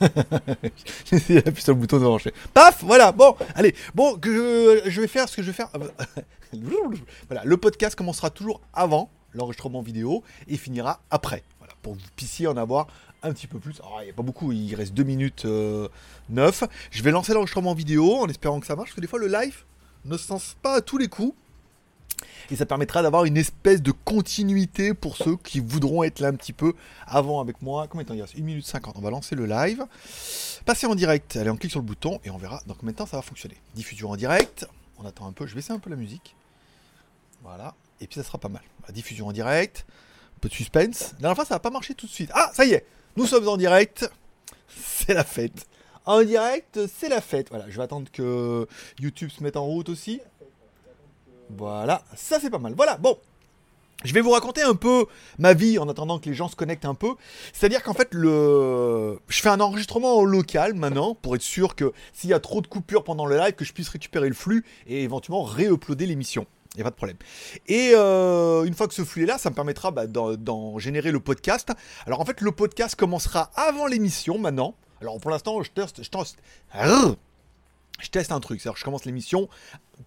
J'ai sur le bouton de brancher. Paf Voilà, bon, allez, bon, je, vais faire ce que je vais faire. voilà, le podcast commencera toujours avant l'enregistrement vidéo et finira après. Voilà, pour que vous puissiez en avoir un petit peu plus. Alors, il n'y a pas beaucoup, il reste 2 minutes euh, 9. Je vais lancer l'enregistrement vidéo en espérant que ça marche, parce que des fois le live ne se lance pas à tous les coups. Et ça permettra d'avoir une espèce de continuité pour ceux qui voudront être là un petit peu avant avec moi. Combien de temps il reste? 1 minute 50. On va lancer le live. Passer en direct. Allez, on clique sur le bouton et on verra dans combien de temps ça va fonctionner. Diffusion en direct. On attend un peu. Je vais baisser un peu la musique. Voilà. Et puis ça sera pas mal. Diffusion en direct. Un peu de suspense. La dernière fois, ça n'a pas marché tout de suite. Ah, ça y est. Nous sommes en direct. C'est la fête. En direct, c'est la fête. Voilà, je vais attendre que YouTube se mette en route aussi. Voilà, ça c'est pas mal. Voilà, bon. Je vais vous raconter un peu ma vie en attendant que les gens se connectent un peu. C'est-à-dire qu'en fait, le... je fais un enregistrement local maintenant pour être sûr que s'il y a trop de coupures pendant le live, que je puisse récupérer le flux et éventuellement ré-uploader l'émission. Il n'y a pas de problème. Et euh, une fois que ce flux est là, ça me permettra bah, d'en, d'en générer le podcast. Alors en fait, le podcast commencera avant l'émission maintenant. Alors pour l'instant, je teste, je teste, je teste un truc. C'est-à-dire, je commence l'émission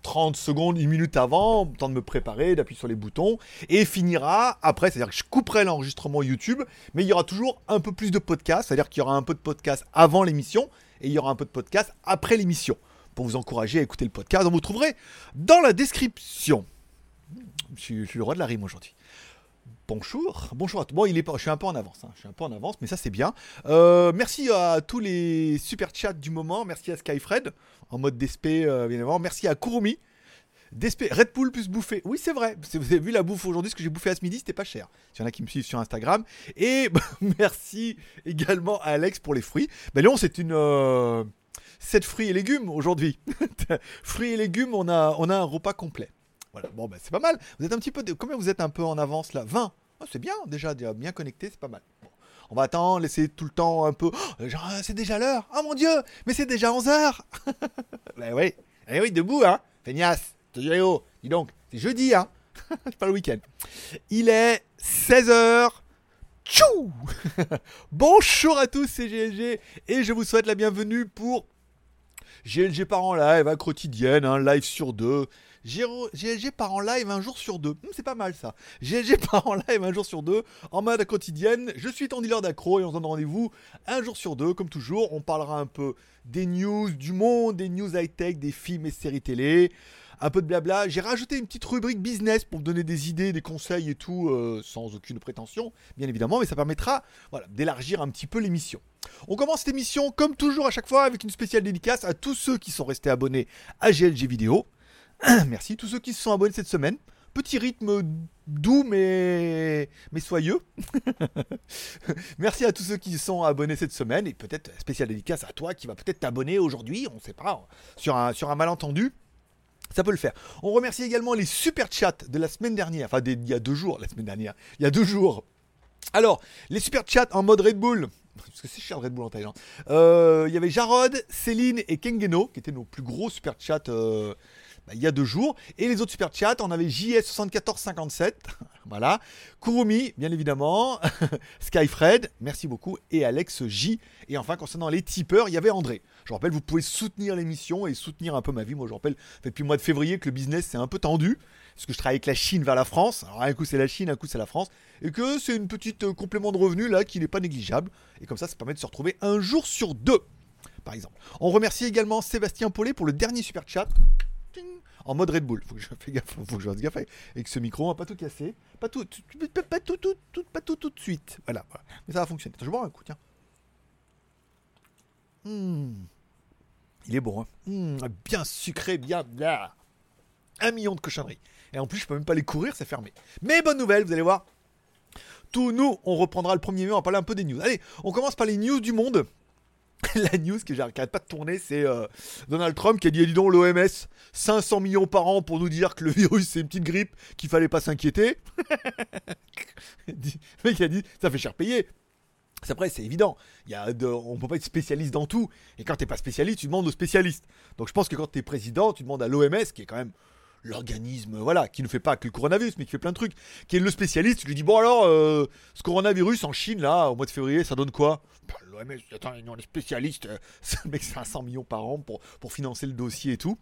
30 secondes, une minute avant, temps de me préparer, d'appuyer sur les boutons, et finira après. C'est-à-dire que je couperai l'enregistrement YouTube, mais il y aura toujours un peu plus de podcast. C'est-à-dire qu'il y aura un peu de podcast avant l'émission, et il y aura un peu de podcast après l'émission. Pour vous encourager à écouter le podcast, donc vous trouverez dans la description. Je suis le roi de la rime aujourd'hui. Bonjour, bonjour à tous. Bon, il est je suis un peu en avance, hein. je suis un peu en avance, mais ça c'est bien. Euh, merci à tous les super chats du moment. Merci à Skyfred en mode DSP, euh, bien évidemment. Merci à Kurumi. DSP, Red plus bouffé. Oui, c'est vrai. Vous avez vu la bouffe aujourd'hui, ce que j'ai bouffé à ce midi, c'était pas cher. S'il y en a qui me suivent sur Instagram. Et merci également à Alex pour les fruits. Ben Léon, c'est une. Euh, 7 fruits et légumes aujourd'hui. fruits et légumes, on a, on a un repas complet. Voilà, bon, ben c'est pas mal. Vous êtes un petit peu. Combien vous êtes un peu en avance là? 20 Ah, C'est bien, déjà, déjà bien connecté, c'est pas mal. On va attendre, laisser tout le temps un peu. Oh, ah, c'est déjà l'heure. Oh mon dieu, mais c'est déjà 11h. ben oui, eh oui, debout, hein. Feignasse, Toyo, dis donc, c'est jeudi, hein. c'est pas le week-end. Il est 16h. Tchou Bonjour à tous, c'est GLG et je vous souhaite la bienvenue pour GLG part en live, à quotidienne, un live sur deux. GLG part en live un jour sur deux. Hmm, c'est pas mal ça. GLG part en live un jour sur deux, en mode quotidienne. Je suis ton dealer d'accro et on se donne rendez-vous un jour sur deux, comme toujours. On parlera un peu des news du monde, des news high-tech, des films et séries télé. Un peu de blabla. J'ai rajouté une petite rubrique business pour donner des idées, des conseils et tout, euh, sans aucune prétention, bien évidemment, mais ça permettra d'élargir un petit peu l'émission. On commence cette émission, comme toujours à chaque fois, avec une spéciale dédicace à tous ceux qui sont restés abonnés à GLG Vidéo. Merci, tous ceux qui se sont abonnés cette semaine. Petit rythme doux mais, mais soyeux. Merci à tous ceux qui sont abonnés cette semaine et peut-être spéciale dédicace à toi qui va peut-être t'abonner aujourd'hui, on ne sait pas, sur un, sur un malentendu. Ça peut le faire. On remercie également les super chats de la semaine dernière, enfin il y a deux jours, la semaine dernière, il y a deux jours. Alors, les super chats en mode Red Bull, parce que c'est cher Red Bull en Thaïlande. Euh, Il y avait Jarod, Céline et Kengeno, qui étaient nos plus gros super chats euh, bah, il y a deux jours. Et les autres super chats, on avait JS7457, voilà. Kurumi, bien évidemment. Skyfred, merci beaucoup. Et Alex J. Et enfin, concernant les tipeurs, il y avait André. Je rappelle, vous pouvez soutenir l'émission et soutenir un peu ma vie. Moi, je rappelle, depuis le mois de février que le business c'est un peu tendu. Parce que je travaille avec la Chine vers la France. Alors, un coup c'est la Chine, un coup c'est la France. Et que c'est une petite euh, complément de revenu là qui n'est pas négligeable. Et comme ça, ça permet de se retrouver un jour sur deux. Par exemple. On remercie également Sébastien Paulet pour le dernier super chat. En mode Red Bull. Faut que je fasse gaffe, faut que je fasse gaffe avec ce micro, on va pas tout casser. Pas tout, pas, tout, tout, tout- pas tout, tout de suite. Voilà. Mais ça va fonctionner. Attends, je boire un coup, tiens. Hmm. Il est bon, hein. Hmm, Bien sucré, bien, bien. Un million de cochonneries. Et en plus, je peux même pas les courir, c'est fermé. Mais bonne nouvelle, vous allez voir. Tout nous, on reprendra le premier mai, on va parler un peu des news. Allez, on commence par les news du monde. La news que j'arrête pas de tourner, c'est euh, Donald Trump qui a dit, Eh, dis donc, l'OMS, 500 millions par an pour nous dire que le virus c'est une petite grippe, qu'il fallait pas s'inquiéter. Le mec a dit, ça fait cher payer. Après, c'est évident. On peut pas être spécialiste dans tout. Et quand t'es pas spécialiste, tu demandes aux spécialistes. Donc je pense que quand t'es président, tu demandes à l'OMS, qui est quand même l'organisme, voilà, qui ne fait pas que le coronavirus, mais qui fait plein de trucs, qui est le spécialiste, lui dit bon alors, euh, ce coronavirus en Chine là, au mois de février, ça donne quoi? L'OMS, attends, on est spécialiste, euh, le mec 500 millions par an pour, pour financer le dossier et tout.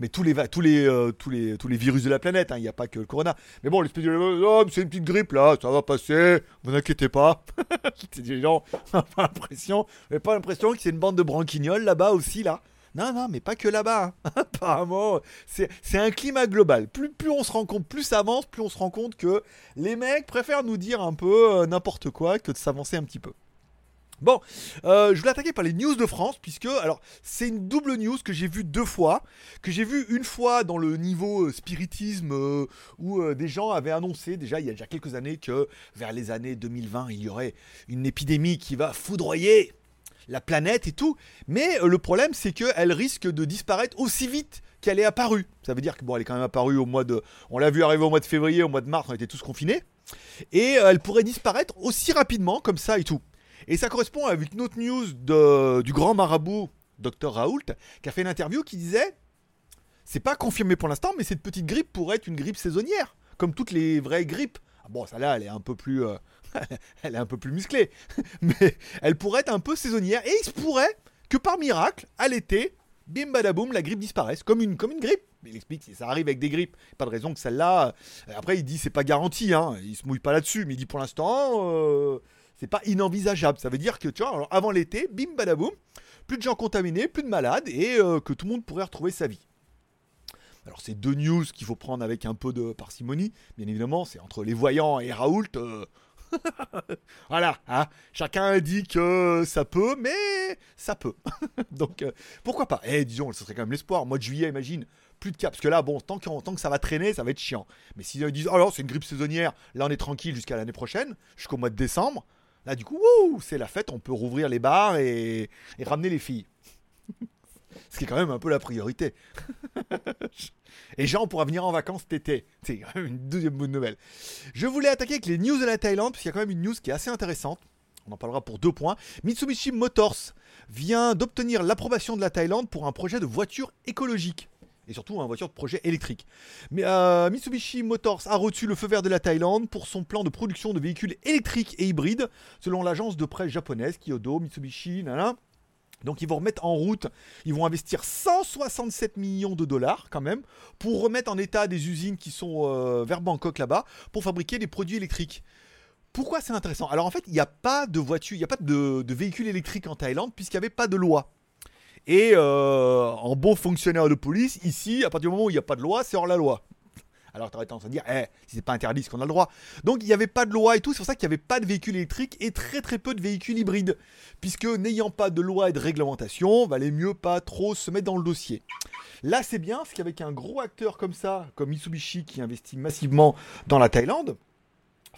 Mais tous les, tous les, euh, tous les, tous les virus de la planète, hein, il n'y a pas que le corona. Mais bon, les spécialistes, oh, c'est une petite grippe là, ça va passer, vous inquiétez pas. les gens n'ont pas l'impression, pas l'impression que c'est une bande de branquignoles là-bas aussi là. Non, non, mais pas que là-bas. Hein. Apparemment, c'est un climat global. Plus, plus on se rend compte, plus ça avance, plus on se rend compte que les mecs préfèrent nous dire un peu euh, n'importe quoi que de s'avancer un petit peu. Bon, euh, je voulais attaquer par les news de France, puisque, alors, c'est une double news que j'ai vue deux fois, que j'ai vue une fois dans le niveau euh, spiritisme, où des gens avaient annoncé, déjà, il y a déjà quelques années, que vers les années 2020, il y aurait une épidémie qui va foudroyer la planète et tout. Mais euh, le problème, c'est qu'elle risque de disparaître aussi vite qu'elle est apparue. Ça veut dire que bon, elle est quand même apparue au mois de. On l'a vu arriver au mois de février, au mois de mars, on était tous confinés. Et euh, elle pourrait disparaître aussi rapidement, comme ça et tout. Et ça correspond avec une autre news de, du grand marabout, Dr Raoult, qui a fait une interview qui disait c'est pas confirmé pour l'instant, mais cette petite grippe pourrait être une grippe saisonnière, comme toutes les vraies grippes. Ah bon, ça là, elle est un peu plus. Euh, elle est un peu plus musclée, mais elle pourrait être un peu saisonnière. Et il se pourrait que par miracle, à l'été, bim badaboum, la grippe disparaisse, comme une, comme une grippe. Il explique si ça arrive avec des grippes, pas de raison que celle-là. Euh, après, il dit c'est pas garanti, hein, il se mouille pas là-dessus, mais il dit pour l'instant, euh, c'est pas inenvisageable. Ça veut dire que, tu vois, alors avant l'été, bim badaboum, plus de gens contaminés, plus de malades, et euh, que tout le monde pourrait retrouver sa vie. Alors c'est deux news qu'il faut prendre avec un peu de parcimonie, bien évidemment, c'est entre les voyants et Raoult. voilà, hein. chacun dit que ça peut, mais ça peut. Donc euh, pourquoi pas? Eh, disons, ce serait quand même l'espoir. Mois de juillet, imagine, plus de cas. Parce que là, bon, tant, tant que ça va traîner, ça va être chiant. Mais s'ils si disent, alors c'est une grippe saisonnière, là on est tranquille jusqu'à l'année prochaine, jusqu'au mois de décembre, là du coup, c'est la fête, on peut rouvrir les bars et, et ramener les filles. Ce qui est quand même un peu la priorité. Et Jean pourra venir en vacances cet été. C'est quand même une deuxième bonne nouvelle. Je voulais attaquer avec les news de la Thaïlande, parce qu'il y a quand même une news qui est assez intéressante. On en parlera pour deux points. Mitsubishi Motors vient d'obtenir l'approbation de la Thaïlande pour un projet de voiture écologique. Et surtout un voiture de projet électrique. Mais euh, Mitsubishi Motors a reçu le feu vert de la Thaïlande pour son plan de production de véhicules électriques et hybrides, selon l'agence de presse japonaise Kyodo Mitsubishi. Nanana. Donc ils vont remettre en route, ils vont investir 167 millions de dollars quand même pour remettre en état des usines qui sont euh, vers Bangkok là-bas pour fabriquer des produits électriques. Pourquoi c'est intéressant? Alors en fait, il n'y a pas de voiture, il n'y a pas de, véhicules électriques en Thaïlande puisqu'il n'y avait pas de loi. Et euh, en bon fonctionnaire de police, ici, à partir du moment où il n'y a pas de loi, c'est hors la loi. Alors tu aurais tendance à dire, eh, si c'est pas interdit, c'est qu'on a le droit. Donc il n'y avait pas de loi et tout, c'est pour ça qu'il n'y avait pas de véhicules électriques et très très peu de véhicules hybrides. Puisque n'ayant pas de loi et de réglementation, valait mieux pas trop se mettre dans le dossier. Là c'est bien, parce qu'avec un gros acteur comme ça, comme Mitsubishi qui investit massivement dans la Thaïlande,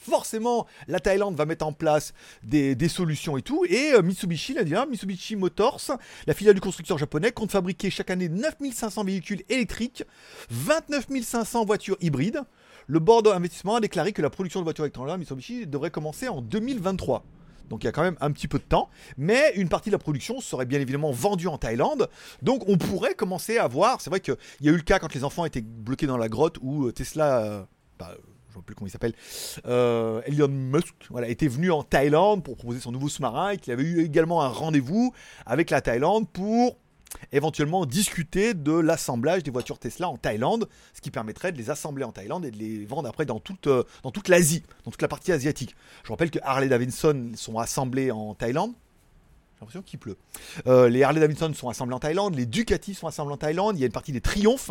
forcément, la Thaïlande va mettre en place des, solutions et tout. Et euh, Mitsubishi, là, hein, Mitsubishi Motors, la filiale du constructeur japonais, compte fabriquer chaque année 9500 véhicules électriques, 29 500 voitures hybrides. Le board d'investissement a déclaré que la production de voitures électriques Mitsubishi devrait commencer en 2023. Donc il y a quand même un petit peu de temps. Mais une partie de la production serait bien évidemment vendue en Thaïlande. Donc on pourrait commencer à voir. C'est vrai qu'il y a eu le cas quand les enfants étaient bloqués dans la grotte où euh, Tesla. Euh, bah, plus comment il s'appelle, euh, Elon Musk, voilà, était venu en Thaïlande pour proposer son nouveau sous-marin et qu'il avait eu également un rendez-vous avec la Thaïlande pour éventuellement discuter de l'assemblage des voitures Tesla en Thaïlande, ce qui permettrait de les assembler en Thaïlande et de les vendre après dans toute, euh, dans toute l'Asie, dans toute la partie asiatique. Je rappelle que Harley Davidson sont assemblés en Thaïlande, j'ai l'impression qu'il pleut. Euh, les Harley Davidson sont assemblés en Thaïlande, les Ducati sont assemblés en Thaïlande, il y a une partie des Triumph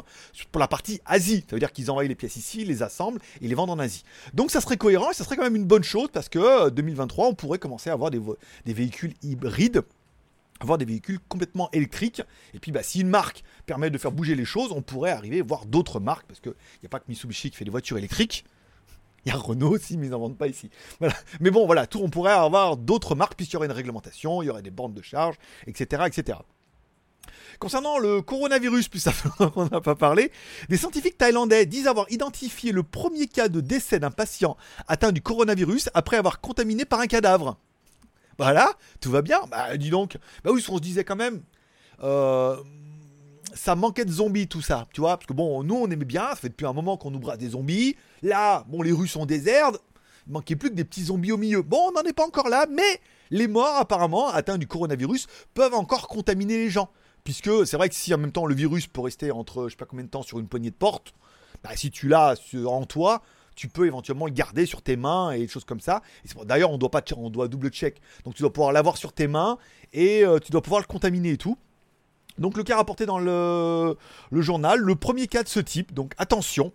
pour la partie Asie. Ça veut dire qu'ils envoient les pièces ici, les assemblent et les vendent en Asie. Donc ça serait cohérent et ça serait quand même une bonne chose parce que 2023, euh, on pourrait commencer à avoir des, véhicules hybrides avoir des véhicules complètement électriques. Et puis, bah, si une marque permet de faire bouger les choses, on pourrait arriver à voir d'autres marques, parce qu'il n'y a pas que Mitsubishi qui fait des voitures électriques. Il y a Renault aussi, mais ils n'en vendent pas ici. Mais bon, voilà, tout, on pourrait avoir d'autres marques, puisqu'il y aurait une réglementation, il y aurait des bandes de charge, etc. etc. Concernant le coronavirus, plus ça qu'on n'a pas parlé, des scientifiques thaïlandais disent avoir identifié le premier cas de décès d'un patient atteint du coronavirus après avoir contaminé par un cadavre. Voilà, tout va bien. Bah dis donc. Bah oui, on se disait quand même. Euh, ça manquait de zombies tout ça, tu vois, parce que bon, nous on aimait bien, ça fait depuis un moment qu'on nous brasse des zombies. Là, bon, les rues sont désertes, il manquait plus que des petits zombies au milieu. Bon, on n'en est pas encore là, mais les morts apparemment atteints du coronavirus peuvent encore contaminer les gens. Puisque c'est vrai que si en même temps le virus peut rester entre je sais pas combien de temps sur une poignée de porte, bah, si tu l'as en toi, tu peux éventuellement le garder sur tes mains et des choses comme ça. D'ailleurs, on doit pas, on doit double check. Donc tu dois pouvoir l'avoir sur tes mains et euh, tu dois pouvoir le contaminer et tout. Donc le cas rapporté dans le, journal, le premier cas de ce type. Donc attention,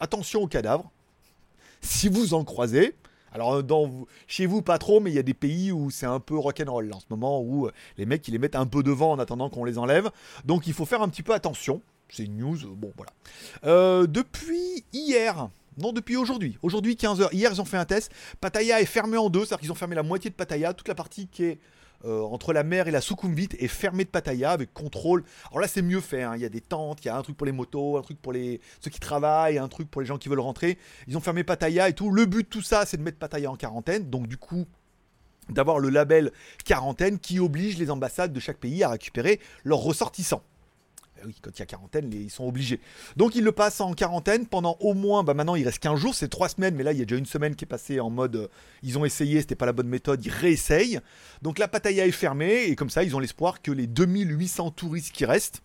attention au cadavre. Si vous en croisez, alors chez vous pas trop, mais il y a des pays où c'est un peu rock'n'roll en ce moment où euh, les mecs ils les mettent un peu devant en attendant qu'on les enlève. Donc il faut faire un petit peu attention. C'est une news, bon voilà. Euh, depuis hier, non, depuis aujourd'hui. Aujourd'hui, 15h. Hier, ils ont fait un test. Pattaya est fermé en deux, c'est-à-dire qu'ils ont fermé la moitié de Pattaya, toute la partie qui est euh, entre la mer et la Sukhumvit est fermée de Pattaya avec contrôle. Alors là, c'est mieux fait. Hein. Il y a des tentes, il y a un truc pour les motos, un truc pour les ceux qui travaillent, un truc pour les gens qui veulent rentrer. Ils ont fermé Pattaya et tout. Le but de tout ça, c'est de mettre Pattaya en quarantaine. Donc du coup, d'avoir le label quarantaine qui oblige les ambassades de chaque pays à récupérer leurs ressortissants. Eh oui, quand il y a quarantaine, ils sont obligés. Donc ils le passent en quarantaine pendant au moins, bah maintenant il reste 15 jours, c'est 3 semaines, mais là il y a déjà une semaine qui est passée en mode, euh, ils ont essayé, c'était pas la bonne méthode, ils réessayent. Donc la Pattaya est fermée, et comme ça ils ont l'espoir que les 2800 touristes qui restent,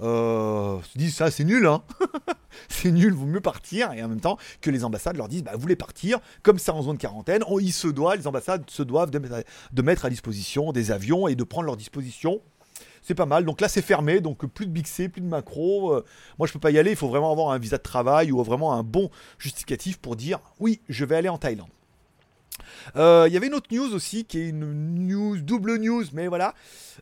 euh, se disent ça c'est nul, hein c'est nul, vaut mieux partir, et en même temps que les ambassades leur disent, bah vous voulez partir, comme ça en zone quarantaine, se les ambassades se doivent de mettre à disposition des avions et de prendre leur disposition c'est pas mal. Donc là, c'est fermé, donc plus de Big C, plus de macro. Euh, moi, je peux pas y aller. Il faut vraiment avoir un visa de travail ou vraiment un bon justificatif pour dire oui, je vais aller en Thaïlande. Euh, il y avait une autre news aussi qui est une news, double news, mais voilà.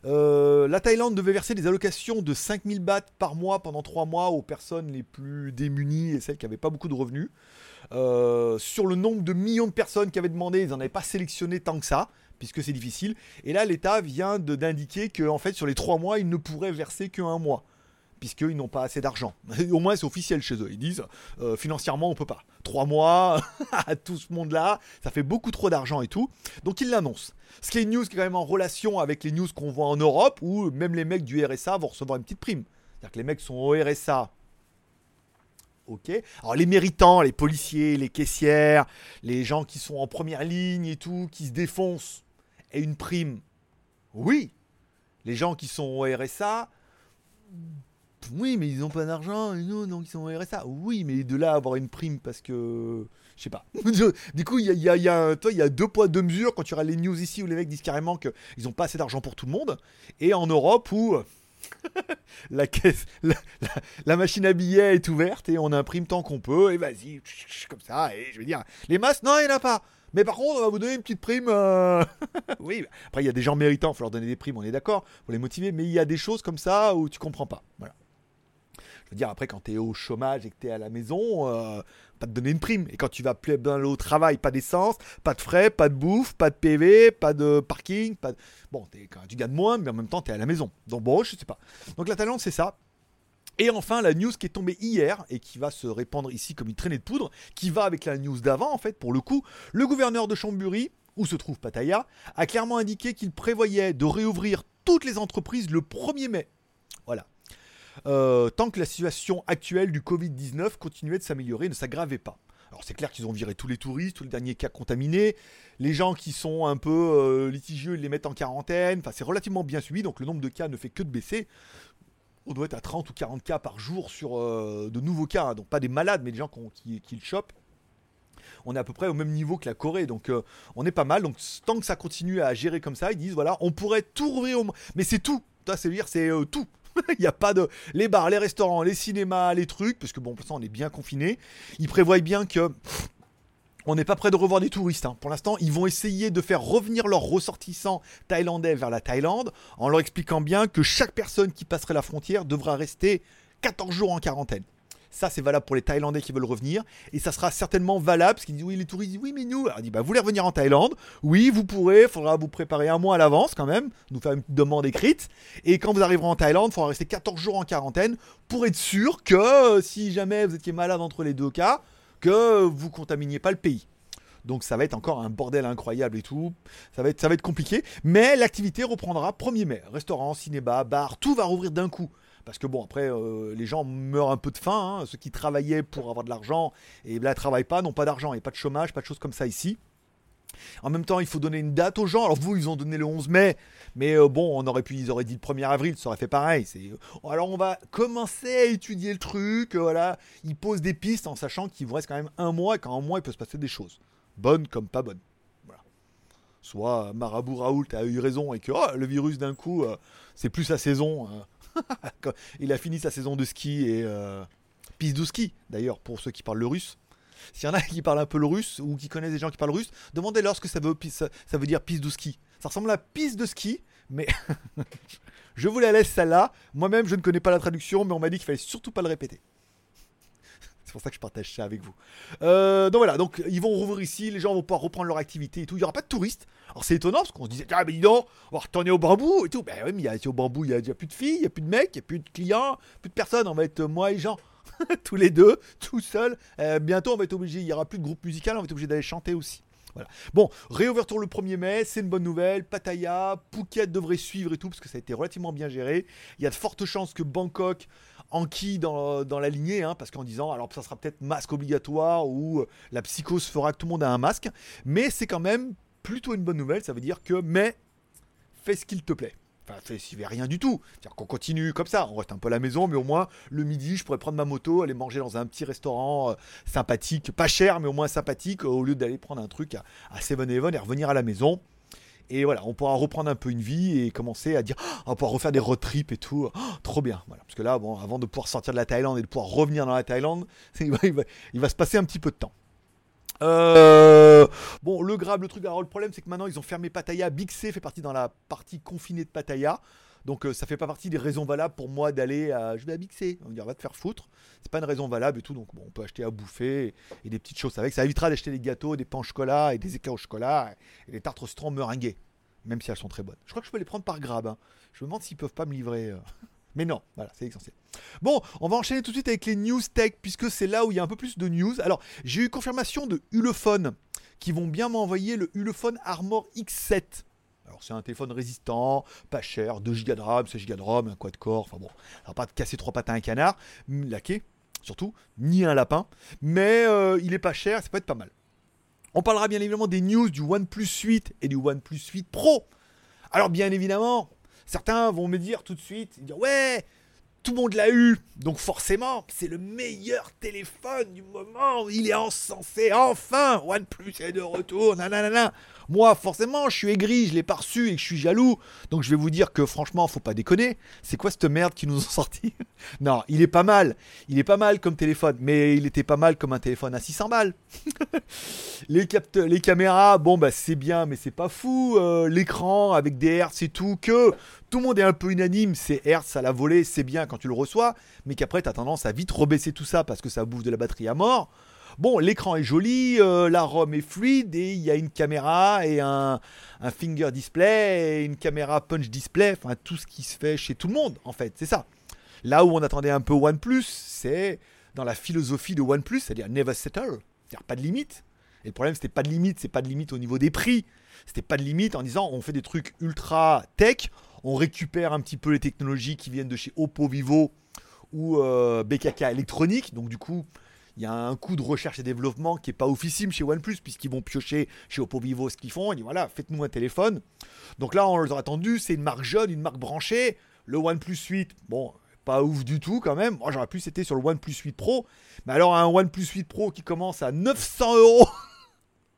Euh, la Thaïlande devait verser des allocations de 5000 bahts par mois pendant 3 mois aux personnes les plus démunies et celles qui n'avaient pas beaucoup de revenus. sur le nombre de millions de personnes qui avaient demandé, ils n'en avaient pas sélectionné tant que ça puisque c'est difficile. Et là, l'État vient d'indiquer que, en fait, sur les trois mois, ils ne pourraient verser qu'un mois puisqu'ils n'ont pas assez d'argent. Au moins, c'est officiel chez eux. Ils disent, euh, financièrement, on peut pas. Trois mois à tout ce monde-là, ça fait beaucoup trop d'argent et tout. Donc, ils l'annoncent. Ce qui est une news qui est quand même en relation avec les news qu'on voit en Europe, où même les mecs du RSA vont recevoir une petite prime. C'est-à-dire que les mecs sont au RSA. Ok. Alors les méritants, les policiers, les caissières, les gens qui sont en première ligne et tout, qui se défoncent, et une prime, oui. Les gens qui sont au RSA, oui, mais ils n'ont pas d'argent, non, donc ils sont au RSA. Oui, mais de là avoir une prime parce que. Je sais pas. du coup, il y a, y, a, y a deux poids, deux mesures quand tu auras les news ici où les mecs disent carrément qu'ils n'ont pas assez d'argent pour tout le monde. Et en Europe où. la caisse, la, machine à billets est ouverte et on imprime tant qu'on peut et vas-y, comme ça. Et je veux dire, les masses, non, il n'y en a pas. Mais par contre, on va vous donner une petite prime. Euh. oui, après, il y a des gens méritants, il faut leur donner des primes, on est d'accord, pour les motiver, mais il y a des choses comme ça où tu comprends pas. Voilà. Je veux dire, après, quand tu es au chômage et que tu es à la maison, euh, pas te donner une prime. Et quand tu vas plus au travail, pas d'essence, pas de frais, pas de bouffe, pas de PV, pas de parking. Pas Bon, tu gagnes moins, mais en même temps, tu es à la maison. Donc, bon, je sais pas. Donc, la Thaïlande, c'est ça. Et enfin, la news qui est tombée hier et qui va se répandre ici comme une traînée de poudre, qui va avec la news d'avant en fait, pour le coup, le gouverneur de Chambéry, où se trouve Pattaya, a clairement indiqué qu'il prévoyait de réouvrir toutes les entreprises le 1er mai. Voilà. Euh, tant que la situation actuelle du Covid-19 continuait de s'améliorer ne s'aggravait pas. Alors c'est clair qu'ils ont viré tous les touristes, tous les derniers cas contaminés. Les gens qui sont un peu euh, litigieux, ils les mettent en quarantaine. Enfin, c'est relativement bien suivi, donc le nombre de cas ne fait que de baisser on doit être à 30 ou 40 cas par jour sur euh, de nouveaux cas, hein. donc pas des malades, mais des gens qui, le chopent. On est à peu près au même niveau que la Corée, donc euh, on est pas mal. Donc tant que ça continue à gérer comme ça, ils disent voilà, on pourrait tout rouvrir, au... mais c'est tout. C'est dire, c'est euh, tout. Il n'y a pas de les bars, les restaurants, les cinémas, les trucs, parce que bon, pour l'instant on est bien confiné. Ils prévoient bien que on n'est pas prêt de revoir des touristes. Hein. Pour l'instant, ils vont essayer de faire revenir leurs ressortissants thaïlandais vers la Thaïlande en leur expliquant bien que chaque personne qui passerait la frontière devra rester 14 jours en quarantaine. Ça, c'est valable pour les Thaïlandais qui veulent revenir. Et ça sera certainement valable, parce qu'ils disent, oui, les touristes disent, oui, mais nous, alors, on dit, bah, vous voulez revenir en Thaïlande? Oui, vous pourrez, il faudra vous préparer un mois à l'avance quand même, nous faire une demande écrite. Et quand vous arriverez en Thaïlande, il faudra rester 14 jours en quarantaine pour être sûr que si jamais vous étiez malade entre les deux cas, que vous contaminiez pas le pays. Donc ça va être encore un bordel incroyable et tout. Ça va être, ça va être compliqué. Mais l'activité reprendra 1er mai. Restaurant, cinéma, bar, tout va rouvrir d'un coup. Parce que bon, après, euh, les gens meurent un peu de faim. hein. Ceux qui travaillaient pour avoir de l'argent et là, travaillent pas, n'ont pas d'argent. Et pas de chômage, pas de choses comme ça ici. En même temps, il faut donner une date aux gens. Alors vous, ils ont donné le 11 mai, mais euh, bon, on aurait pu, ils auraient dit le 1er avril, ça aurait fait pareil. Euh, alors on va commencer à étudier le truc. euh, voilà, ils posent des pistes en sachant qu'il vous reste quand même un mois et qu'en un mois, il peut se passer des choses, bonnes comme pas bonnes. Soit Marabout Raoult a eu raison et que oh, le virus d'un coup, c'est plus sa saison. Quand il a fini sa saison de ski et piste de ski d'ailleurs pour ceux qui parlent le russe. S'il y en a qui parlent un peu le russe ou qui connaissent des gens qui parlent russe, demandez-leur ce que ça veut, dire piste de ski. Ça ressemble à piste de ski, mais je vous la laisse celle-là. Moi-même, je ne connais pas la traduction, mais on m'a dit qu'il fallait surtout pas le répéter. C'est pour ça que je partage ça avec vous. Euh, donc voilà, donc ils vont rouvrir ici, les gens vont pouvoir reprendre leur activité et tout. Il n'y aura pas de touristes. Alors c'est étonnant parce qu'on se disait, ah mais dis donc, on va retourner au bambou et tout. Ben oui, mais il y a, au bambou, il n'y a plus de filles, il n'y a plus de mecs, il n'y a plus de clients, plus de personnes. On va être euh, moi et Jean, tous les deux, tout seuls. Euh, bientôt, on va être obligé, il n'y aura plus de groupe musical, on va être obligé d'aller chanter aussi. Voilà. Bon, réouverture le 1er mai, c'est une bonne nouvelle. Pattaya, Phuket devrait suivre et tout, parce que ça a été relativement bien géré. Il y a de fortes chances que Bangkok enquille dans, dans la lignée, hein, parce qu'en disant, alors ça sera peut-être masque obligatoire ou euh, la psychose fera que tout le monde a un masque, mais c'est quand même plutôt une bonne nouvelle. Ça veut dire que, mais, fais ce qu'il te plaît. Enfin, avait rien du tout. C'est-à-dire qu'on continue comme ça. On reste un peu à la maison, mais au moins, le midi, je pourrais prendre ma moto, aller manger dans un petit restaurant euh, sympathique, pas cher, mais au moins sympathique, au lieu d'aller prendre un truc à, à 7-Eleven et revenir à la maison. Et voilà, on pourra reprendre un peu une vie et commencer à dire, Ah, on pouvoir refaire des road trips et tout. Ah, trop bien. Voilà. Parce que là, bon, avant de pouvoir sortir de la Thaïlande et de pouvoir revenir dans la Thaïlande, il va se passer un petit peu de temps. Euh, bon, le grave, le truc, alors le problème, c'est que maintenant ils ont fermé Pattaya. Big C fait partie dans la partie confinée de Pattaya. Donc euh, ça fait pas partie des raisons valables pour moi d'aller à. Je vais à. On va te faire foutre. C'est pas une raison valable et tout. Donc bon, on peut acheter à bouffer et, des petites choses avec. Ça évitera d'acheter des gâteaux, des pains au chocolat et des éclairs au chocolat et des tartes au meringuées. Même si elles sont très bonnes. Je crois que je peux les prendre par grab. hein. Je me demande s'ils peuvent pas me livrer. euh. Mais non, voilà, c'est essentiel. Bon, on va enchaîner tout de suite avec les news tech, puisque c'est là où il y a un peu plus de news. Alors, j'ai eu confirmation de Ulefone, qui vont bien m'envoyer le Ulefone Armor X7. Alors, c'est un téléphone résistant, pas cher, 2 Go de RAM, 16 Go de RAM, un quad-core, enfin bon, ça va pas te casser trois pattes à un canard, laqué, surtout, ni un lapin, mais euh, il est pas cher, ça peut être pas mal. On parlera bien évidemment des news du OnePlus 8 et du OnePlus 8 Pro. Alors, bien évidemment, certains vont me dire tout de suite, ils ouais, tout le monde l'a eu, donc forcément, c'est le meilleur téléphone du moment. Il est encensé, enfin, OnePlus est de retour, nanana. Moi, forcément, je suis aigri, je l'ai pas et que je suis jaloux. Donc je vais vous dire que franchement, faut pas déconner. C'est quoi cette merde qui nous ont sorti Non, il est pas mal. Il est pas mal comme téléphone, mais il était pas mal comme un téléphone à 600 balles. les, caméras, bon bah c'est bien, mais c'est pas fou. Euh, L'écran avec des hertz et tout, que tout le monde est un peu unanime, c'est hertz à la volée, c'est bien quand tu le reçois, mais qu'après t'as tendance à vite rebaisser tout ça parce que ça bouffe de la batterie à mort. Bon, l'écran est joli, euh, la ROM est fluide et il y a une caméra et un, un finger display et une caméra punch display, enfin tout ce qui se fait chez tout le monde en fait, c'est ça. Là où on attendait un peu OnePlus, c'est dans la philosophie de OnePlus, c'est-à-dire never settle, c'est-à-dire pas de limite. Et le problème, c'était pas de limite, c'est pas de limite au niveau des prix. C'était pas de limite en disant on fait des trucs ultra tech, on récupère un petit peu les technologies qui viennent de chez Oppo Vivo ou euh, BKK électronique. Donc du coup, il y a un coût de recherche et développement qui est pas officime chez OnePlus puisqu'ils vont piocher chez Oppo Vivo ce qu'ils font. Ils disent voilà, faites-nous un téléphone. Donc là, on les aurait attendu, c'est une marque jeune, une marque branchée. Le OnePlus 8, bon, pas ouf du tout quand même. Moi, j'aurais pu c'était sur le OnePlus 8 Pro. Mais alors, un OnePlus 8 Pro qui commence à 900 euros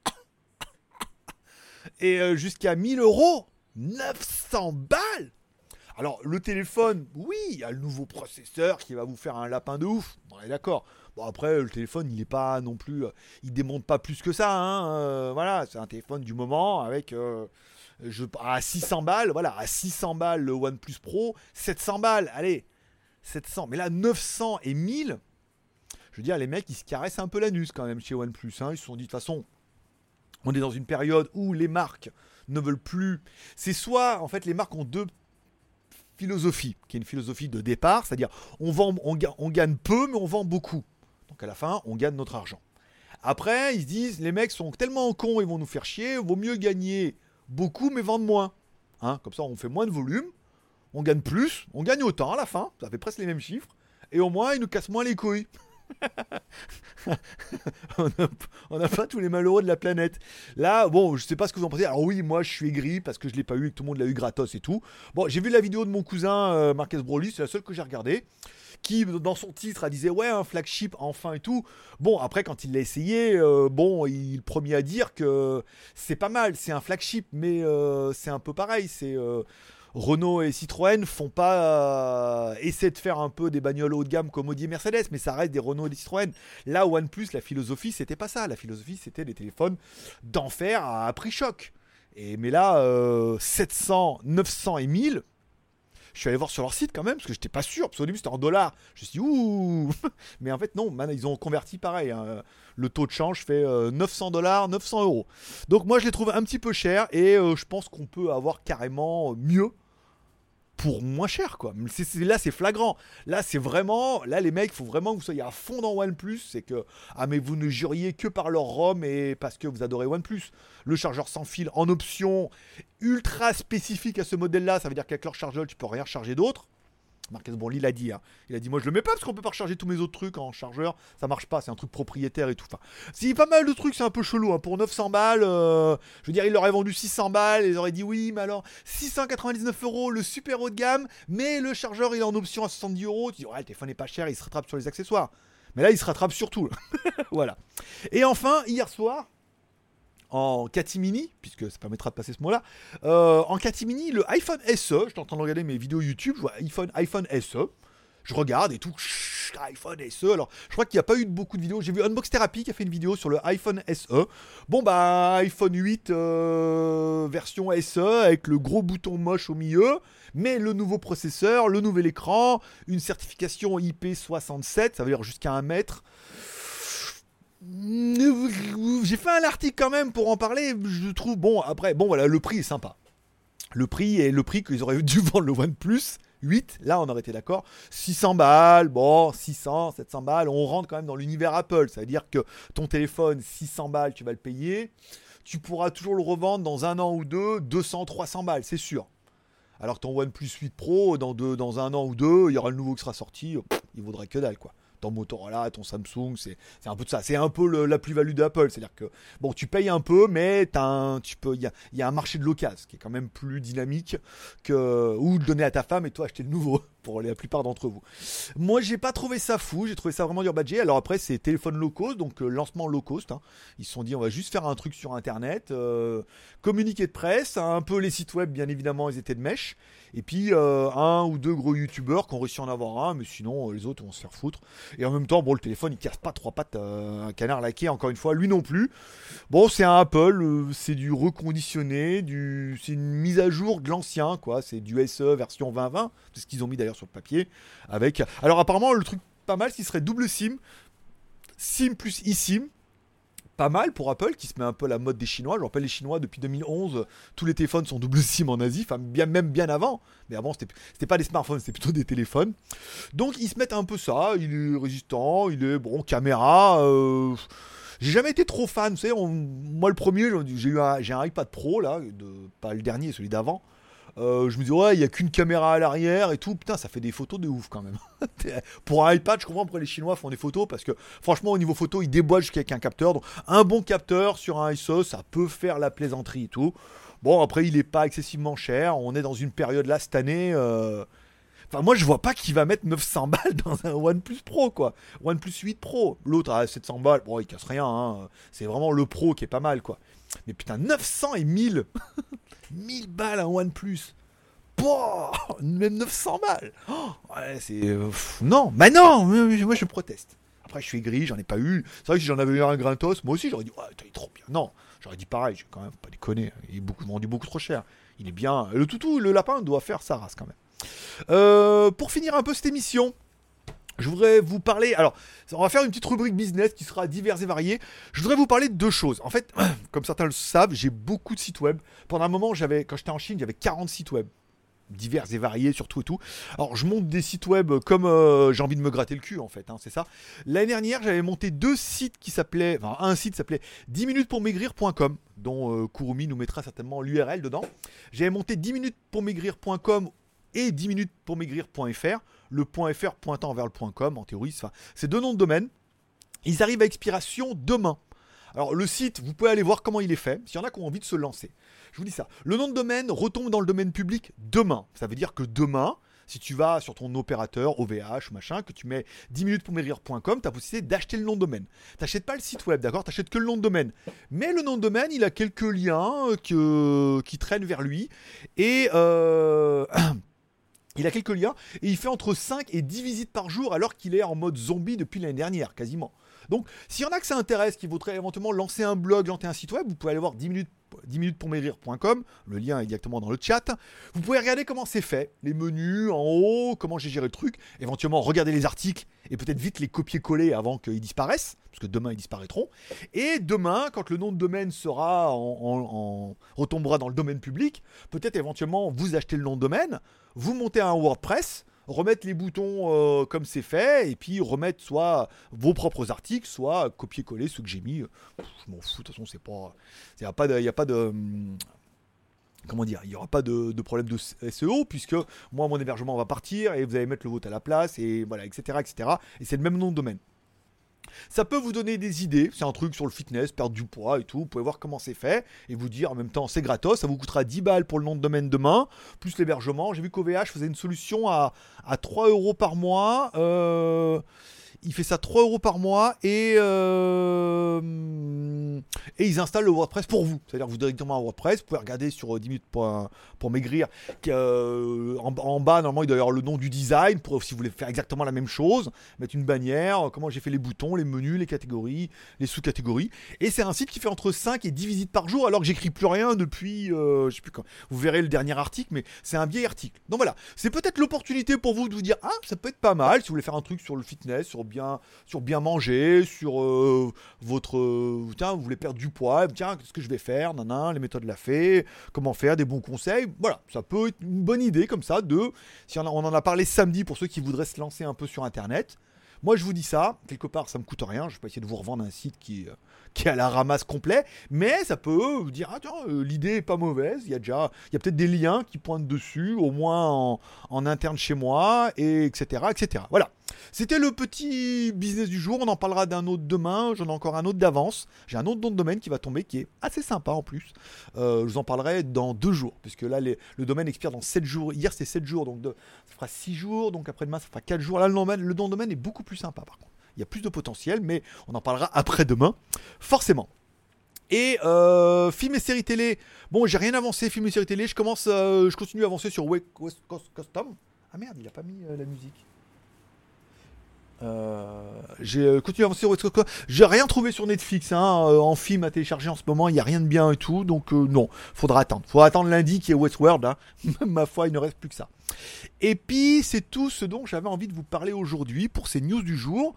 et euh, jusqu'à 1000 euros 900 balles alors le téléphone, oui, il y a le nouveau processeur qui va vous faire un lapin de ouf, on est d'accord. Bon après le téléphone il n'est pas non plus, euh, il démonte pas plus que ça, hein, euh, voilà, c'est un téléphone du moment avec euh, je, à 600 balles, voilà, à 600 balles le OnePlus Pro, 700 balles, allez, 700, mais là 900 et 1000, je veux dire les mecs ils se caressent un peu l'anus quand même chez OnePlus, hein, ils se sont dit de toute façon on est dans une période où les marques ne veulent plus. C'est soit, en fait, les marques ont deux philosophies, qui est une philosophie de départ, c'est-à-dire on, vend, on, on gagne peu, mais on vend beaucoup. Donc à la fin, on gagne notre argent. Après, ils se disent, les mecs sont tellement cons, ils vont nous faire chier, vaut mieux gagner beaucoup mais vendre moins. Hein, comme ça, on fait moins de volume, on gagne plus, on gagne autant à la fin, ça fait presque les mêmes chiffres, et au moins, ils nous cassent moins les couilles. on n'a pas tous les malheureux de la planète. Là, bon, je sais pas ce que vous en pensez. Alors oui, moi je suis aigri parce que je l'ai pas eu et que tout le monde l'a eu gratos et tout. Bon, j'ai vu la vidéo de mon cousin euh, Marquez Broly, c'est la seule que j'ai regardée. Qui, dans son titre, a disait ouais, un flagship enfin et tout. Bon, après, quand il l'a essayé, euh, bon, il promis à dire que c'est pas mal, c'est un flagship, mais euh, c'est un peu pareil. C'est Renault et Citroën font pas euh, de faire un peu des bagnoles haut de gamme comme Audi et Mercedes, mais ça reste des Renault et des Citroën. Là, OnePlus, la philosophie, c'était pas ça. La philosophie, c'était des téléphones d'enfer à prix choc. Et mais là, 700, euh, 900 et 1000. Je suis allé voir sur leur site quand même, parce que j'étais pas sûr, parce qu'au début c'était en dollars. Je me suis dit, ouh Mais en fait, non, maintenant ils ont converti pareil. Hein. Le taux de change fait 900 euh, dollars, 900 euros. Donc moi je les trouve un petit peu cher, et je pense qu'on peut avoir carrément mieux pour moins cher quoi. là c'est flagrant. Là c'est vraiment, là les mecs, faut vraiment que vous soyez à fond dans OnePlus. C'est que ah mais vous ne juriez que par leur ROM et parce que vous adorez OnePlus. Le chargeur sans fil en option ultra spécifique à ce modèle-là, ça veut dire qu'avec leur chargeur tu peux rien charger d'autre. Marquez bon, il a dit, hein. il a dit moi je le mets pas parce qu'on peut pas recharger tous mes autres trucs en chargeur, ça marche pas, c'est un truc propriétaire et tout. Enfin, si pas mal de trucs, c'est un peu chelou. Hein. Pour 900 balles, euh, je veux dire, il aurait vendu 600 balles, ils auraient dit oui, mais alors 699 euros le super haut de gamme, mais le chargeur il est en option à 70 euros. Tu dis ouais, le téléphone est pas cher, il se rattrape sur les accessoires. Mais là, il se rattrape sur tout. voilà. Et enfin, hier soir, en catimini, puisque ça permettra de passer ce mot-là, euh, en catimini, le iPhone SE, je en de regarder mes vidéos YouTube, je vois iPhone, iPhone SE, je regarde et tout, iPhone SE. Alors, je crois qu'il n'y a pas eu beaucoup de vidéos. J'ai vu Unbox Therapy qui a fait une vidéo sur le iPhone SE. Bon, bah, iPhone 8 euh, version SE avec le gros bouton moche au milieu, mais le nouveau processeur, le nouvel écran, une certification IP67, ça veut dire jusqu'à 1 mètre. J'ai fait un article quand même pour en parler. Je trouve bon. Après, bon voilà, le prix est sympa. Le prix est le prix qu'ils auraient dû vendre le OnePlus 8. Là, on aurait été d'accord. 600 balles, bon, 600, 700 balles. On rentre quand même dans l'univers Apple. Ça veut dire que ton téléphone, 600 balles, tu vas le payer. Tu pourras toujours le revendre dans un an ou deux, 200, 300 balles, c'est sûr. Alors ton OnePlus 8 Pro, dans un an ou deux, il y aura le nouveau qui sera sorti. il vaudrait que dalle, quoi ton Motorola, ton Samsung, c'est un peu de ça. C'est un peu la plus-value d'Apple. C'est-à-dire que, bon, tu payes un peu, mais il y a, y a, un marché de l'occasion qui est quand même plus dynamique que, ou le donner à ta femme et toi acheter le nouveau pour la plupart d'entre vous. Moi, j'ai pas trouvé ça fou, j'ai trouvé ça vraiment dur budget. Alors après, c'est téléphone low cost, donc euh, lancement low cost. Hein. Ils se sont dit, on va juste faire un truc sur Internet, euh, communiquer de presse, un peu les sites web, bien évidemment, ils étaient de mèche. Et puis euh, un ou deux gros youtubeurs qui ont réussi à en avoir un, mais sinon les autres vont se faire foutre. Et en même temps, bon, le téléphone il casse pas trois pattes, un canard laqué, encore une fois, lui non plus. Bon, c'est un Apple, c'est du reconditionné, c'est une mise à jour de l'ancien, quoi. C'est du SE version 2020, c'est ce qu'ils ont mis d'ailleurs sur le papier. Avec... Alors apparemment, le truc pas mal, ce serait double SIM. SIM plus eSIM. Pas mal pour Apple qui se met un peu la mode des Chinois. Je rappelle les Chinois depuis 2011, tous les téléphones sont double SIM en Asie, enfin bien même bien avant. Mais avant c'était pas des smartphones, c'était plutôt des téléphones. Donc ils se mettent un peu ça. Il est résistant, il est bon caméra. Euh, j'ai jamais été trop fan, tu sais. Moi le premier, j'ai eu un, j'ai un iPad Pro là, pas le dernier, celui d'avant. Euh, je me dis, ouais, il n'y a qu'une caméra à l'arrière et tout. Putain, ça fait des photos de ouf quand même. pour un iPad, je comprends pourquoi les Chinois font des photos parce que franchement, au niveau photo, ils déboîtent jusqu'à un capteur. Donc, un bon capteur sur un ISO, ça peut faire la plaisanterie et tout. Bon, après, il n'est pas excessivement cher. On est dans une période là cette année. Euh, enfin, moi, je vois pas qui va mettre 900 balles dans un OnePlus Pro, quoi. OnePlus 8 Pro. L'autre à 700 balles. Bon, il casse rien. Hein. C'est vraiment le Pro qui est pas mal, quoi. Mais putain, 900 et 1000 1000 balles un OnePlus Boah, même 900 balles oh, Ouais, c'est... Euh, non, mais non Moi, je proteste. Après, je suis gris, j'en ai pas eu. C'est vrai que si j'en avais eu un gratos, moi aussi, j'aurais dit, ouais, il est trop bien. Non, j'aurais dit pareil, je vais quand même pas déconner. Il est beaucoup, vendu beaucoup trop cher. Il est bien... Le toutou, le lapin doit faire sa race, quand même. Euh, pour finir un peu cette émission, je voudrais vous parler. Alors, on va faire une petite rubrique business qui sera diverse et variée. Je voudrais vous parler de deux choses. En fait, comme certains le savent, j'ai beaucoup de sites web. Pendant un moment, j'avais, quand j'étais en Chine, avait 40 sites web. divers et variés sur tout et tout. Alors je monte des sites web comme euh, j'ai envie de me gratter le cul en fait, hein, c'est ça. L'année dernière j'avais monté deux sites qui s'appelaient, enfin un site s'appelait 10 minutes pour maigrir.com dont euh, Kurumi nous mettra certainement l'URL dedans. J'avais monté 10 minutes pour maigrir.com et 10 minutes pour maigrir.fr, le .fr pointant vers le .com en théorie, c'est deux noms de domaine. Ils arrivent à expiration demain. Alors le site, vous pouvez aller voir comment il est fait, s'il y en a qui ont envie de se lancer. Je vous dis ça. Le nom de domaine retombe dans le domaine public demain. Ça veut dire que demain, si tu vas sur ton opérateur, OVH, machin, que tu mets 10 minutes pour mairie.com, tu as possibilité d'acheter le nom de domaine. T'achètes pas le site web, d'accord? T'achètes que le nom de domaine. Mais le nom de domaine, il a quelques liens que, qui traînent vers lui. Et euh, il a quelques liens. Et il fait entre 5 et 10 visites par jour alors qu'il est en mode zombie depuis l'année dernière, quasiment. Donc, s'il y en a que ça intéresse, qui voudraient éventuellement lancer un blog, lancer un site web, vous pouvez aller voir 10 minutes 10 minutes pour le lien est directement dans le chat. Vous pouvez regarder comment c'est fait, les menus en haut, comment j'ai géré le truc, éventuellement regarder les articles et peut-être vite les copier-coller avant qu'ils disparaissent, parce que demain ils disparaîtront. Et demain, quand le nom de domaine sera en, retombera dans le domaine public, peut-être éventuellement vous achetez le nom de domaine, vous montez un WordPress, remettre les boutons euh, comme c'est fait, et puis remettre soit vos propres articles, soit copier-coller ceux que j'ai mis. je m'en fous, de toute façon, c'est pas. Il n'y a de. A pas de hum, comment dire, il n'y aura pas de, problème de SEO puisque moi mon hébergement va partir et vous allez mettre le vote à la place et voilà, etc. etc. Et c'est le même nom de domaine. Ça peut vous donner des idées, c'est un truc sur le fitness, perdre du poids et tout, vous pouvez voir comment c'est fait et vous dire en même temps c'est gratos, ça vous coûtera 10 balles pour le nom de domaine demain, plus l'hébergement. J'ai vu qu'OVH faisait une solution à, à 3 euros par mois. Euh, il fait ça 3 euros par mois et, euh, et ils installent le WordPress pour vous. C'est-à-dire que vous directement un WordPress, vous pouvez regarder sur 10 minutes pour, pour maigrir. Euh, en, bas, normalement, il doit y avoir le nom du design pour si vous voulez faire exactement la même chose, mettre une bannière, comment j'ai fait les boutons, les menus, les catégories, les sous-catégories. Et c'est un site qui fait entre 5 et 10 visites par jour alors que j'écris plus rien depuis, euh, je sais plus quand. Vous verrez le dernier article, mais c'est un vieil article. Donc voilà, c'est peut-être l'opportunité pour vous de vous dire, ah, ça peut être pas mal si vous voulez faire un truc sur le fitness, sur sur bien manger, sur euh, votre. Euh, tiens, vous voulez perdre du poids, tiens, qu'est-ce que je vais faire, nanan, les méthodes de la fée, comment faire, des bons conseils. Voilà, ça peut être une bonne idée comme ça de. Si on, en a parlé samedi pour ceux qui voudraient se lancer un peu sur internet. Moi, je vous dis ça, quelque part, ça me coûte rien. Je vais pas essayer de vous revendre un site qui, euh, qui est à la ramasse complet, mais ça peut vous dire, ah tiens, l'idée est pas mauvaise. Il y a déjà, il y a peut-être des liens qui pointent dessus, au moins en, en interne chez moi, et etc., etc. Voilà. C'était le petit business du jour. On en parlera d'un autre demain. J'en ai encore un autre d'avance. J'ai un autre nom de domaine qui va tomber qui est assez sympa en plus. Euh, je vous en parlerai dans deux jours. Puisque là, le domaine expire dans 7 jours. Hier, c'était 7 jours. Donc ça fera 6 jours. Donc après-demain, ça fera 4 jours. Là, le nom, le nom de domaine est beaucoup plus sympa par contre. Il y a plus de potentiel. Mais on en parlera après-demain. Forcément. Et euh, film et séries télé. Bon, j'ai rien avancé, film et séries télé. Je commence, euh, je continue à avancer sur West Coast Custom. Ah merde, il a pas mis la musique. Euh, j'ai euh, continué à avancer J'ai rien trouvé sur Netflix hein, euh, en film à télécharger en ce moment. Il n'y a rien de bien et tout. Donc non, faudra attendre. Faudra attendre lundi qui est Westworld. Hein. Ma foi, il ne reste plus que ça. Et puis c'est tout ce dont j'avais envie de vous parler aujourd'hui pour ces news du jour.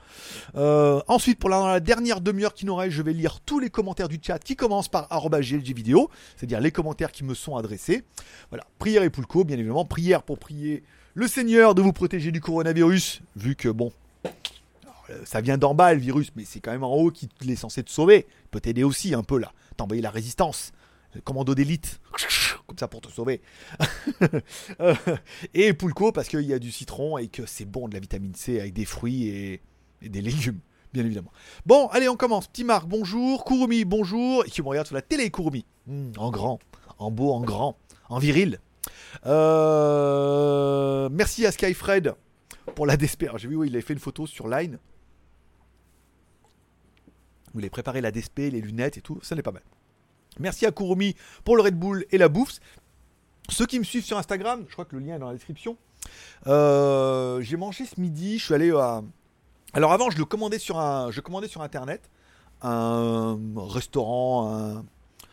ensuite, pour la, dernière demi-heure qui nous reste, je vais lire tous les commentaires du chat qui commencent par vidéo, c'est-à-dire les commentaires qui me sont adressés. Voilà, prière et Poulco, bien évidemment, prière pour prier le Seigneur de vous protéger du coronavirus, vu que bon, euh, ça vient d'en bas le virus, mais c'est quand même en haut qu'il est censé te sauver. Il peut t'aider aussi un peu là. T'envoyer la résistance. Le commando d'élite. Comme ça pour te sauver. Euh, et Poulco parce qu'il y a du citron et que c'est bon de la vitamine C avec des fruits et, des légumes. Bien évidemment. Bon, allez, on commence. Petit Marc, bonjour. Kurumi, bonjour. Et qui me regarde sur la télé, Kurumi. Hmm, en grand, en beau, en grand, en viril. Euh, merci à Skyfred pour la DSP. J'ai vu, oui, il avait fait une photo sur Line. Vous voulez préparer la DSP, les lunettes et tout. Ça n'est pas mal. Merci à Kurumi pour le Red Bull et la bouffe. Ceux qui me suivent sur Instagram, je crois que le lien est dans la description. Euh, j'ai mangé ce midi. Je suis allé à. Alors avant, je le commandais sur un, je commandais sur internet un restaurant, un,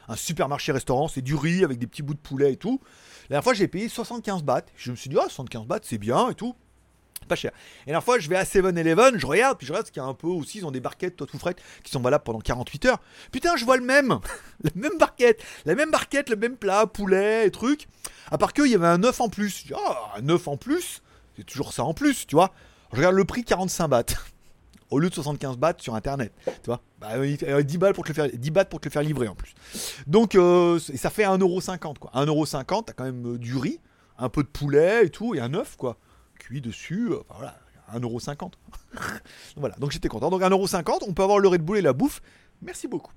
un supermarché restaurant. C'est du riz avec des petits bouts de poulet et tout. La dernière fois, j'ai payé 75 bahts. Je me suis dit, ah, 75 bahts, c'est bien et tout. Pas cher. Et la fois, je vais à 7-Eleven, je regarde, puis je regarde ce qu'il y a un peu aussi. Ils ont des barquettes, toi tout frais, qui sont valables pendant 48 heures. Putain, je vois le même La même barquette La même barquette, le même plat, poulet et trucs. À part qu'il y avait un œuf en plus. Je dis, oh, un œuf en plus C'est toujours ça en plus, tu vois. Je regarde le prix 45 bahts. Au lieu de 75 bahts sur internet, tu vois. Bah, 10, balles pour le faire, 10 bahts pour te le faire livrer en plus. Donc, euh, ça fait 1,50€ quoi. 1,50€, t'as quand même euh, du riz, un peu de poulet et tout, et un œuf quoi dessus. Euh, enfin, voilà, 1,50€. voilà, donc j'étais content. Donc 1,50€, on peut avoir le Red Bull et la bouffe. Merci beaucoup.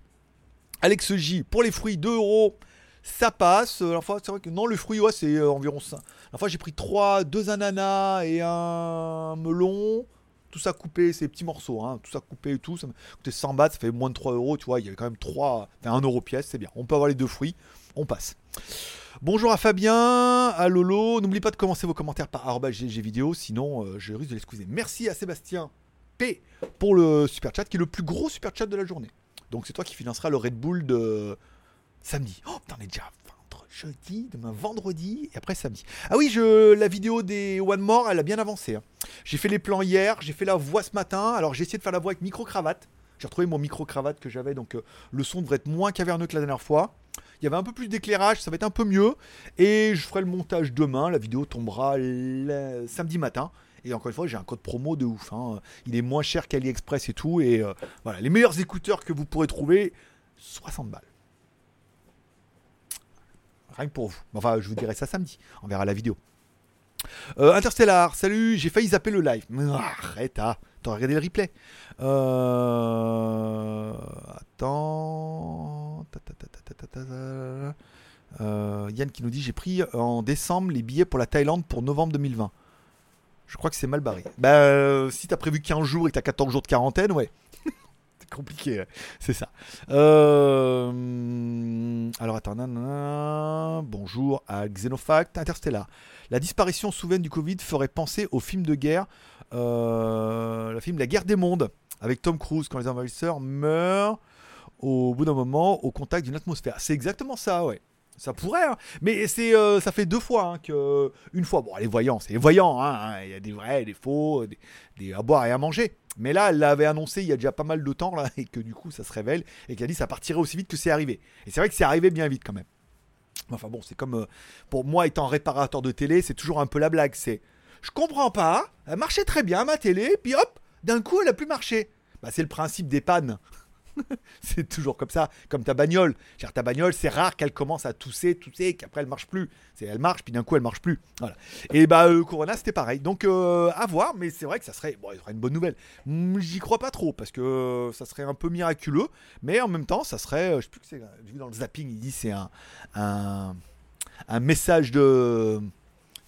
Alex J, pour les fruits, 2 euros. Ça passe. Euh, fois, c'est vrai que non, le fruit, c'est euh, environ ça. La fois, j'ai pris 3, 2 ananas et un melon. Tout ça coupé, ces petits morceaux, hein, tout ça coupé et tout. Ça coûté 100 bahts, ça fait moins de 3 euros, tu vois. Il y avait quand même 3, enfin 1 euro pièce, c'est bien. On peut avoir les deux fruits, on passe. Bonjour à Fabien, à Lolo. N'oubliez pas de commencer vos commentaires par vidéo, sinon euh, je risque de l'excuser. Merci à Sébastien P pour le super chat, qui est le plus gros super chat de la journée. Donc c'est toi qui financera le Red Bull de samedi. Oh putain, on est déjà jeudi, demain vendredi et après samedi. Ah oui, je, la vidéo des One More, elle a bien avancé. Hein. J'ai fait les plans hier, j'ai fait la voix ce matin. Alors j'ai essayé de faire la voix avec micro-cravate. J'ai retrouvé mon micro-cravate que j'avais, donc euh, le son devrait être moins caverneux que la dernière fois. Il y avait un peu plus d'éclairage, ça va être un peu mieux. Et je ferai le montage demain. La vidéo tombera samedi matin. Et encore une fois, j'ai un code promo de ouf. Hein. Il est moins cher qu'AliExpress et tout. Et euh, voilà, les meilleurs écouteurs que vous pourrez trouver, 60 balles. Rien que pour vous. Enfin, je vous dirai ça samedi. On verra la vidéo. Euh, Interstellar, salut, j'ai failli zapper le live. arrête, ah, t'as regardé le replay. Euh, attends. Euh, Yann qui nous dit j'ai pris en décembre les billets pour la Thaïlande pour novembre 2020. Je crois que c'est mal barré. Bah, euh, si t'as prévu 15 jours et que t'as 14 jours de quarantaine, ouais. c'est compliqué, c'est ça. Euh, alors attends, bonjour à Xenofact, Interstellar. La disparition soudaine du Covid ferait penser au film de guerre, le film La guerre des mondes, avec Tom Cruise quand les envahisseurs meurent au bout d'un moment au contact d'une atmosphère. C'est exactement ça, ouais. Ça pourrait, hein. mais c'est euh, ça fait deux fois hein, que une fois. Bon, les voyants, c'est les voyants. Hein, il y a des vrais, des faux, des, à boire et à manger. Mais là, elle l'avait annoncé il y a déjà pas mal de temps là, et que du coup, ça se révèle et qu'elle a dit ça partirait aussi vite que c'est arrivé. Et c'est vrai que c'est arrivé bien vite quand même. Enfin bon, c'est comme euh, pour moi étant réparateur de télé, c'est toujours un peu la blague. C'est je comprends pas, elle marchait très bien ma télé, puis hop, d'un coup elle a plus marché. Bah, c'est le principe des pannes. c'est toujours comme ça, comme ta bagnole. Genre, ta bagnole, c'est rare qu'elle commence à tousser, tousser, qu'après elle marche plus. C'est, elle marche, puis d'un coup elle marche plus. Voilà. Et bah, euh, Corona, c'était pareil. Donc, euh, à voir, mais c'est vrai que ça serait, bon, une bonne nouvelle. Hmm, j'y crois pas trop, parce que euh, ça serait un peu miraculeux, mais en même temps, ça serait, je sais plus que c'est, vu dans le zapping, il dit c'est un, un message de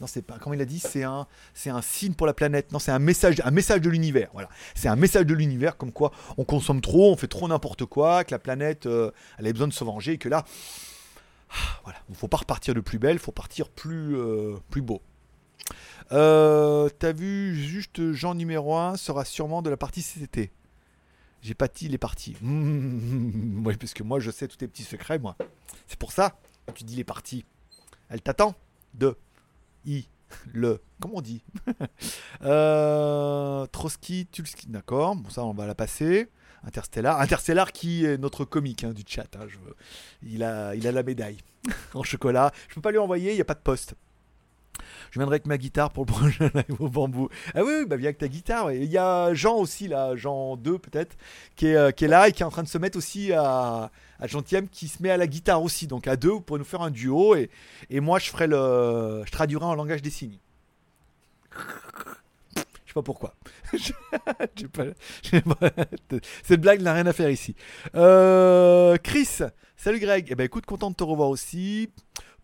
non, c'est pas. Comment il a dit C'est un, c'est un signe pour la planète. Non, c'est un message, un message de l'univers. Voilà. C'est un message de l'univers comme quoi on consomme trop, on fait trop n'importe quoi, que la planète, euh, elle a besoin de se venger, et que là, ah, voilà, il faut pas repartir de plus belle, faut partir plus, euh, plus beau. Euh, t'as vu juste Jean numéro 1 sera sûrement de la partie CCT. J'ai dit les parties. oui, parce que moi je sais tous tes petits secrets, moi. C'est pour ça que tu dis les parties. Elle t'attend. De le. Comment on dit euh, Trotsky, Tulski, d'accord. Bon, ça, on va la passer. Interstellar. Interstellar qui est notre comique hein, du chat. Hein, il, a, il a la médaille en chocolat. Je peux pas lui envoyer, il n'y a pas de poste. Je viendrai avec ma guitare pour le prochain live au bambou. Ah oui, bah viens avec ta guitare. Il y a Jean aussi, là, Jean 2 peut-être, qui euh, qui est là et qui est en train de se mettre aussi à, à Gentième qui se met à la guitare aussi. Donc à deux, vous pourrez nous faire un duo et, et moi je ferai le. Je traduirai en langage des signes. Je sais pas pourquoi. Cette blague n'a rien à faire ici. Euh, Chris, salut Greg. Eh ben écoute, content de te revoir aussi.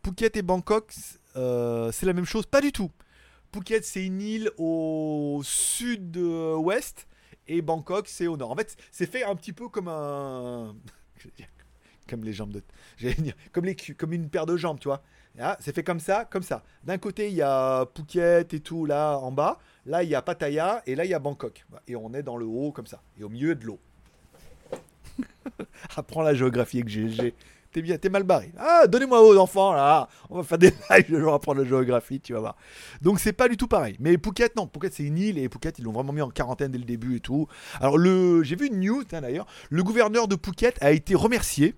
Phuket et Bangkok, euh, c'est la même chose Pas du tout. Phuket, c'est une île au sud-ouest et Bangkok, c'est au nord. En fait, c'est fait un petit peu comme un. comme les jambes de. comme, les, comme une paire de jambes, tu vois. c'est fait comme ça, comme ça. D'un côté, il y a Phuket et tout, là, en bas. Là, il y a Pattaya et là, il y a Bangkok. Et on est dans le haut, comme ça. Et au milieu de l'eau. Apprends la géographie avec GG. T'es bien, t'es mal barré. Ah, donnez-moi vos enfants là. On va faire des lives, je vais apprendre la géographie, tu vas voir. Donc c'est pas du tout pareil. Mais Phuket, non. Phuket c'est une île et Phuket ils l'ont vraiment mis en quarantaine dès le début et tout. Alors le, j'ai vu une news d'ailleurs. Le gouverneur de Phuket a été remercié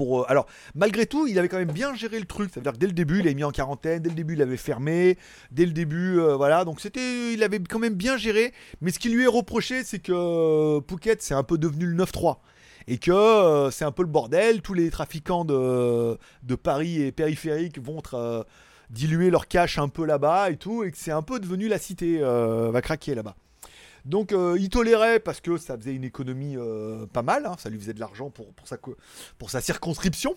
euh, alors, malgré tout, il avait quand même bien géré le truc. C'est-à-dire que dès le début, il avait mis en quarantaine, dès le début, il avait fermé, dès le début, euh, voilà. Donc, c'était, il avait quand même bien géré. Mais ce qui lui est reproché, c'est que euh, Phuket, c'est un peu devenu le 9-3. Et que c'est un peu le bordel. Tous les trafiquants de, de Paris et périphériques vont diluer leur cash un peu là-bas et tout. Et que c'est un peu devenu la cité va craquer là-bas. Donc euh, il tolérait parce que ça faisait une économie euh, pas mal, hein. ça lui faisait de l'argent pour, sa, circonscription.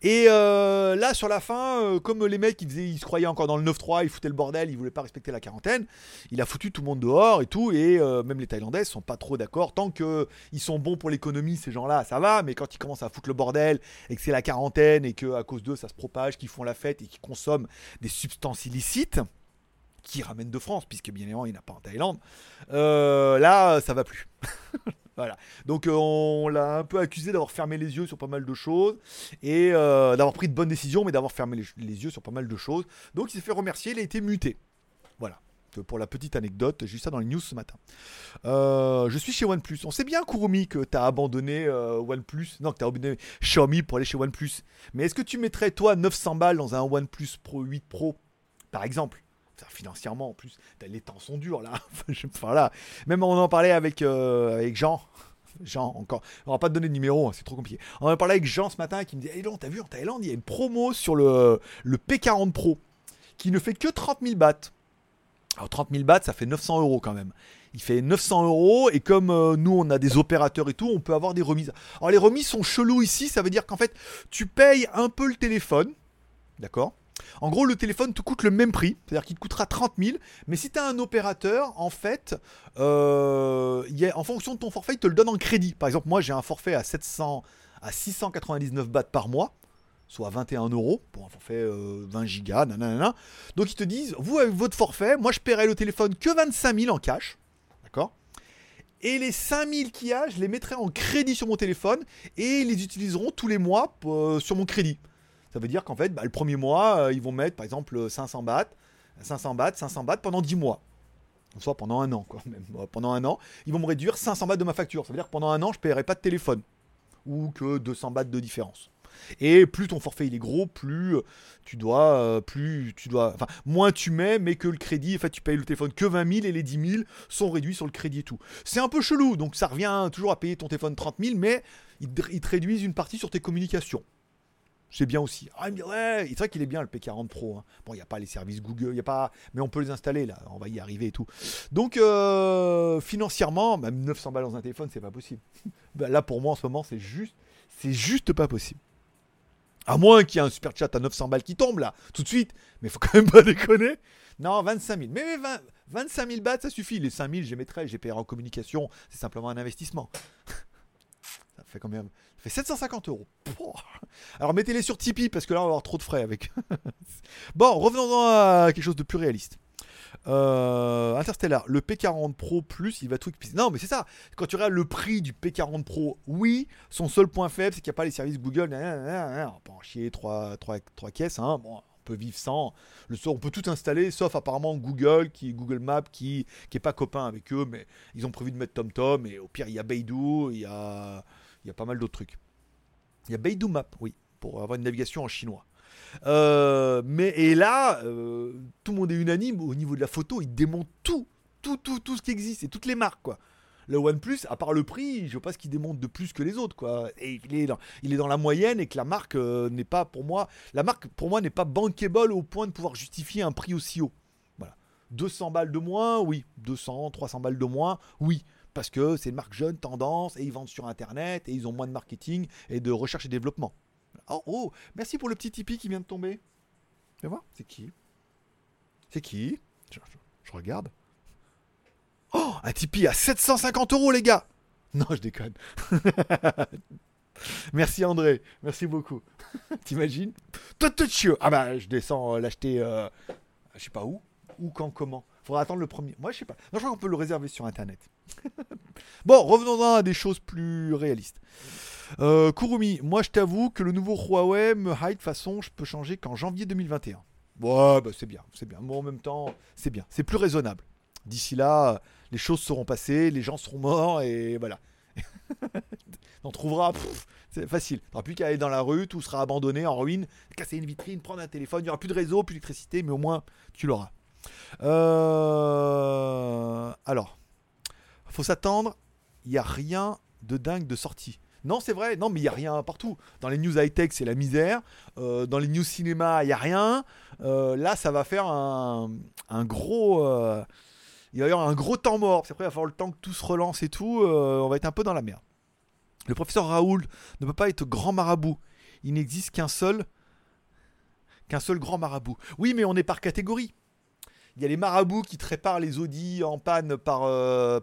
Et euh, là, sur la fin, comme les mecs, ils, ils, se croyaient encore dans le 9-3, ils foutaient le bordel, ils voulaient pas respecter la quarantaine, il a foutu tout le monde dehors et tout, et même les Thaïlandais sont pas trop d'accord. Tant qu'ils sont bons pour l'économie, ces gens-là, ça va, mais quand ils commencent à foutre le bordel, et que c'est la quarantaine, et que à cause d'eux, ça se propage, qu'ils font la fête et qu'ils consomment des substances illicites, qui ramène de France, puisque bien évidemment il n'a pas en Thaïlande, euh, là ça va plus. voilà. Donc euh, on l'a un peu accusé d'avoir fermé les yeux sur pas mal de choses et euh, d'avoir pris de bonnes décisions, mais d'avoir fermé les, yeux sur pas mal de choses. Donc il s'est fait remercier, il a été muté. Voilà. Pour la petite anecdote, j'ai ça dans les news ce matin. je suis chez OnePlus. On sait bien, Kurumi, que tu as abandonné OnePlus. Non, que tu as abandonné Xiaomi pour aller chez OnePlus. Mais est-ce que tu mettrais, toi, 900 balles dans un OnePlus Pro 8 Pro, par exemple? Financièrement en plus, les temps sont durs là. Même on en parlait avec, euh, Jean. Jean, encore. On va pas te donner de numéro, hein, c'est trop compliqué. On en parlait avec Jean ce matin qui me dit Hey, non, t'as vu en Thaïlande, il y a une promo sur le, le P40 Pro qui ne fait que 30 000 bahts. Alors 30 000 bahts, ça fait 900 euros quand même. Il fait 900 euros et comme euh, nous on a des opérateurs et tout, on peut avoir des remises. Alors les remises sont chelous ici, ça veut dire qu'en fait tu payes un peu le téléphone, d'accord? En gros, le téléphone te coûte le même prix, c'est-à-dire qu'il te coûtera 30 000, mais si tu as un opérateur, en fait, euh, en fonction de ton forfait, il te le donne en crédit. Par exemple, moi j'ai un forfait à 700 à 699 bahts par mois, soit 21 euros pour un forfait 20 euh, gigas, nanana. Donc ils te disent, vous avec votre forfait, moi je paierai le téléphone que 25 000 en cash, d'accord? Et les 5000 qu'il y a, je les mettrai en crédit sur mon téléphone et ils les utiliseront tous les mois euh, sur mon crédit. Ça veut dire qu'en fait, bah, le premier mois, euh, ils vont mettre par exemple 500 bahts, 500 bahts, 500 bahts pendant 10 mois. Soit pendant un an, quoi. Même, euh, pendant un an, ils vont me réduire 500 bahts de ma facture. Ça veut dire que pendant un an, je ne paierai pas de téléphone. Ou que 200 bahts de différence. Et plus ton forfait il est gros, plus euh, tu dois, plus tu dois, enfin moins tu mets, mais que le crédit, en fait tu payes le téléphone que 20 000 et les 10 000 sont réduits sur le crédit et tout. C'est un peu chelou, donc ça revient toujours à payer ton téléphone 30 000, mais ils te réduisent une partie sur tes communications. C'est bien aussi. Ah, il me dit, ouais, c'est vrai qu'il est bien le P40 Pro. Hein. Bon, il n'y a pas les services Google, y a pas, mais on peut les installer là, on va y arriver et tout. Donc, euh, financièrement, même 900 balles dans un téléphone, c'est pas possible. Ben, là, pour moi, en ce moment, c'est juste, juste pas possible. À moins qu'il y ait un super chat à 900 balles qui tombe là, tout de suite. Mais faut quand même pas déconner. Non, 25 000. Mais 25 000 bahts, ça suffit. Les 5 000, je les mettrai, j'ai payé en communication. C'est simplement un investissement. ça fait combien fait 750 euros. Alors mettez-les sur Tipeee parce que là on va avoir trop de frais avec. bon, revenons à quelque chose de plus réaliste. Euh, Interstellar, le P40 Pro Plus, il va tout Non, mais c'est ça. Quand tu regardes le prix du P40 Pro, oui, son seul point faible, c'est qu'il n'y a pas les services Google. On peut en chier 3, caisses. Hein. Bon, on peut vivre sans. Le, on peut tout installer, sauf apparemment Google, qui Google Maps, qui qui est pas copain avec eux, mais ils ont prévu de mettre TomTom. Et au pire, il y a Beidou, il y a il y a pas mal d'autres trucs. Il y a Beidou Map, oui, pour avoir une navigation en chinois. Euh, mais et là, euh, tout le monde est unanime au niveau de la photo, il démonte tout, tout, tout, tout ce qui existe et toutes les marques, quoi. Le OnePlus, à part le prix, je sais pas ce qu'il démonte de plus que les autres, quoi. Et il est dans, il est dans la moyenne et que la marque euh, n'est pas, pour moi, la marque, pour moi, n'est pas bankable au point de pouvoir justifier un prix aussi haut. Voilà. 200 balles de moins, oui. 200, 300 balles de moins, oui parce que c'est une marque jeune, tendance, et ils vendent sur Internet, et ils ont moins de marketing et de recherche et développement. Oh, oh merci pour le petit Tipeee qui vient de tomber. Tu voir C'est qui? C'est qui? Je, regarde. Oh, un Tipeee à 750 euros, les gars Non, je déconne. Merci André, merci beaucoup. T'imagines? Ah bah je descends euh, l'acheter, euh, je sais pas où, ou quand, comment? Faudra attendre le premier. Moi je sais pas. Non, je crois qu'on peut le réserver sur internet. bon, revenons à des choses plus réalistes. Euh, Kurumi, moi je t'avoue que le nouveau Huawei me hype façon, je peux changer qu'en janvier 2021. Ouais, bah c'est bien, c'est bien. Moi en même temps, c'est bien. C'est plus raisonnable. D'ici là, les choses seront passées, les gens seront morts et voilà. On trouvera, c'est facile. Tu plus qu'à aller dans la rue, tout sera abandonné, en ruine, casser une vitrine, prendre un téléphone, il n'y aura plus de réseau, plus d'électricité, mais au moins tu l'auras. Euh... Alors, faut s'attendre, il n'y a rien de dingue de sortie. Non, c'est vrai, non, mais il n'y a rien partout. Dans les news high-tech, c'est la misère. Euh, dans les news cinéma, il n'y a rien. Euh, là, ça va faire un, gros. Euh, il y avoir un gros temps mort. Après, il va falloir le temps que tout se relance et tout. on va être un peu dans la merde. Le professeur Raoul ne peut pas être grand marabout. Il n'existe qu'un seul. Qu'un seul grand marabout. Oui, mais on est par catégorie. Il y a les marabouts qui te réparent les Audi en panne par,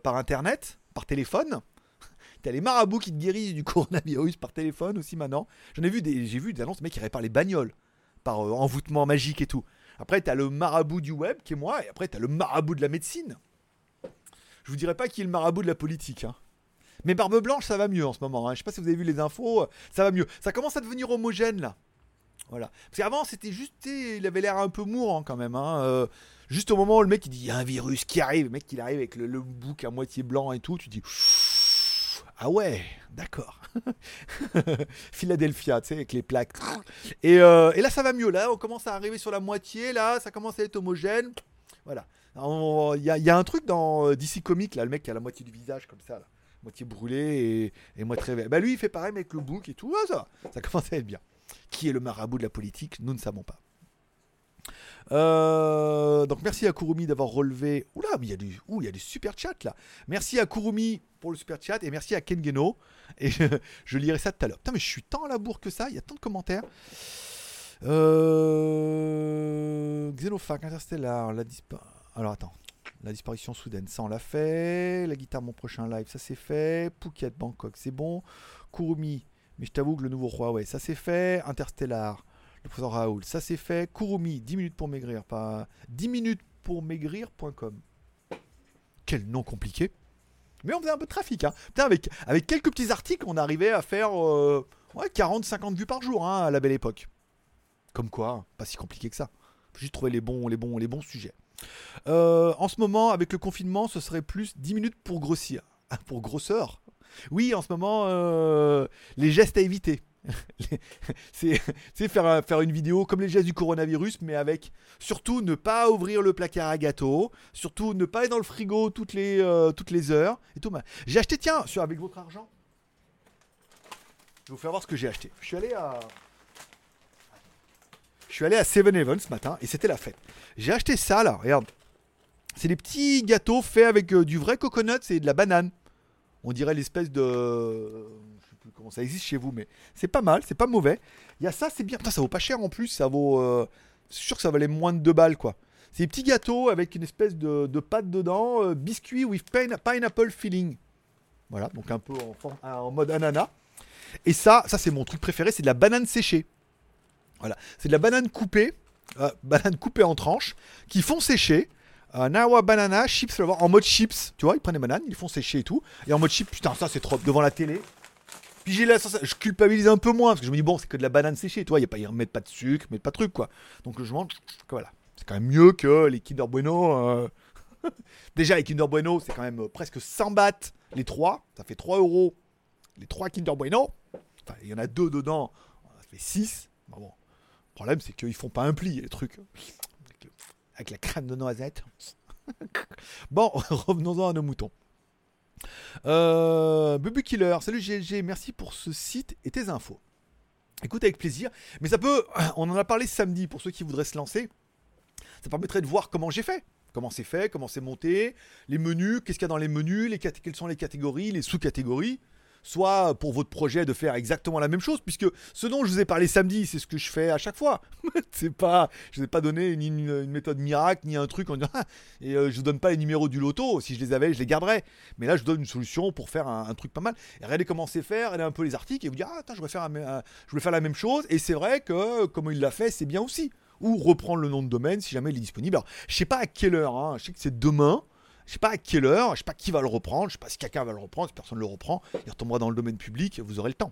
par internet, par téléphone. T'as les marabouts qui te guérissent du coronavirus par téléphone aussi maintenant. J'en ai vu des, j'ai vu des annonces de mecs qui réparent les bagnoles par euh, envoûtement magique et tout. Après, t'as le marabout du web qui est moi, et après, t'as le marabout de la médecine. Je vous dirais pas qui est le marabout de la politique. Hein. Mais Barbe Blanche, ça va mieux en ce moment. Hein. Je sais pas si vous avez vu les infos, euh, ça va mieux. Ça commence à devenir homogène là. Voilà. Parce qu'avant, c'était juste. Il avait l'air un peu mourant quand même. Hein. Euh, juste au moment où le mec il dit il y a un virus qui arrive, le mec il arrive avec le, bouc à moitié blanc et tout, tu dis. Ah ouais, d'accord. Philadelphia, tu sais, avec les plaques. Euh, et, là, ça va mieux. Là, on commence à arriver sur la moitié. Là, ça commence à être homogène. Voilà. Il y, a un truc dans euh, DC Comics, là, le mec qui a la moitié du visage comme ça, moitié brûlé et, moitié vert. Bah lui, il fait pareil avec le bouc et tout. Ah, ça, ça commence à être bien. Qui est le marabout de la politique? Nous ne savons pas. Euh, donc merci à Kurumi d'avoir relevé. Oula, mais il y a du, il y a du super chat là. Merci à Kurumi pour le super chat et merci à Kengeno. Et je, lirai ça tout à l'heure. Putain, mais je suis tant à la bourre que ça. Il y a tant de commentaires. Euh... Xenofac, Interstellar, la Alors attends. La disparition soudaine, ça on l'a fait. La guitare, mon prochain live, ça c'est fait. Phuket, Bangkok, c'est bon. Kurumi, mais je t'avoue que le nouveau roi, ouais, ça c'est fait. Interstellar, Raoul, ça c'est fait. Kurumi, 10 minutes pour maigrir, pas 10 minutes pour maigrir.com. Quel nom compliqué. Mais on faisait un peu de trafic. Hein. avec, avec quelques petits articles, on arrivait à faire 40-50 euh, vues par jour hein, à la belle époque. Comme quoi, pas si compliqué que ça. Faut juste trouver les bons, bons, bons sujets. Euh, en ce moment, avec le confinement, ce serait plus 10 minutes pour grossir. Pour grosseur Oui, en ce moment, euh, les gestes à éviter. c'est faire, faire une vidéo comme les gestes du coronavirus, mais avec surtout ne pas ouvrir le placard à gâteau, surtout ne pas être dans le frigo toutes les, euh, heures. Et tout. J'ai acheté, tiens, sur, avec votre argent, je vais vous faire voir ce que j'ai acheté. Je suis allé à. Je suis allé à Seven Eleven ce matin et c'était la fête. J'ai acheté ça là, regarde. C'est des petits gâteaux faits avec euh, du vrai coconut et de la banane. On dirait l'espèce de ça existe chez vous, mais c'est pas mal, c'est pas mauvais. Il y a ça, c'est bien. ça vaut pas cher en plus, ça vaut. Euh, sûr que ça valait moins de 2 balles, quoi. C'est des petits gâteaux avec une espèce de, pâte dedans, euh, biscuit with pineapple filling. Voilà, donc un peu en, mode ananas. Et ça, ça c'est mon truc préféré, c'est de la banane séchée. Voilà, c'est de la banane coupée, euh, banane coupée en tranches, qui font sécher. Un Nawa banana, chips, en mode chips, tu vois, ils prennent les bananes, ils font sécher et tout. Et en mode chips, putain, ça c'est trop devant la télé. Puis j'ai la je culpabilise un peu moins parce que je me dis bon, c'est que de la banane séchée, toi, il y a pas ils remettent pas de sucre, mais pas de truc quoi. Donc je mange voilà, c'est quand même mieux que les Kinder Bueno. Euh. Déjà les Kinder Bueno, c'est quand même euh, presque 100 bahts les trois, ça fait 3 euros les trois Kinder Bueno. Enfin, il y en a deux dedans, ça fait 6. bon, le problème c'est qu'ils font pas un pli les trucs avec la crème de noisette. bon, revenons-en à nos moutons. Euh, Bubu Killer, salut GLG, merci pour ce site et tes infos. Écoute avec plaisir, mais ça peut, on en a parlé samedi pour ceux qui voudraient se lancer. Ça permettrait de voir comment j'ai fait, comment c'est fait, comment c'est monté, les menus, qu'est-ce qu'il y a dans les menus, les quelles sont les catégories, les sous-catégories soit pour votre projet de faire exactement la même chose, puisque ce dont je vous ai parlé samedi, c'est ce que je fais à chaque fois. c'est pas, je vous ai pas donné ni une, méthode miracle, ni un truc en disant, ah, et euh, je vous donne pas les numéros du loto. Si je les avais, je les garderais. Mais là, je donne une solution pour faire un, truc pas mal. Et regardez comment c'est faire, regardez un peu les articles et vous dire, ah, je vais faire, je faire la même chose. Et c'est vrai que, comme il l'a fait, c'est bien aussi. Ou reprendre le nom de domaine si jamais il est disponible. Alors, je sais pas à quelle heure, hein. je sais que c'est demain. Je sais pas à quelle heure, je sais pas qui va le reprendre, je sais pas si quelqu'un va le reprendre, si personne ne le reprend, il retombera dans le domaine public, vous aurez le temps.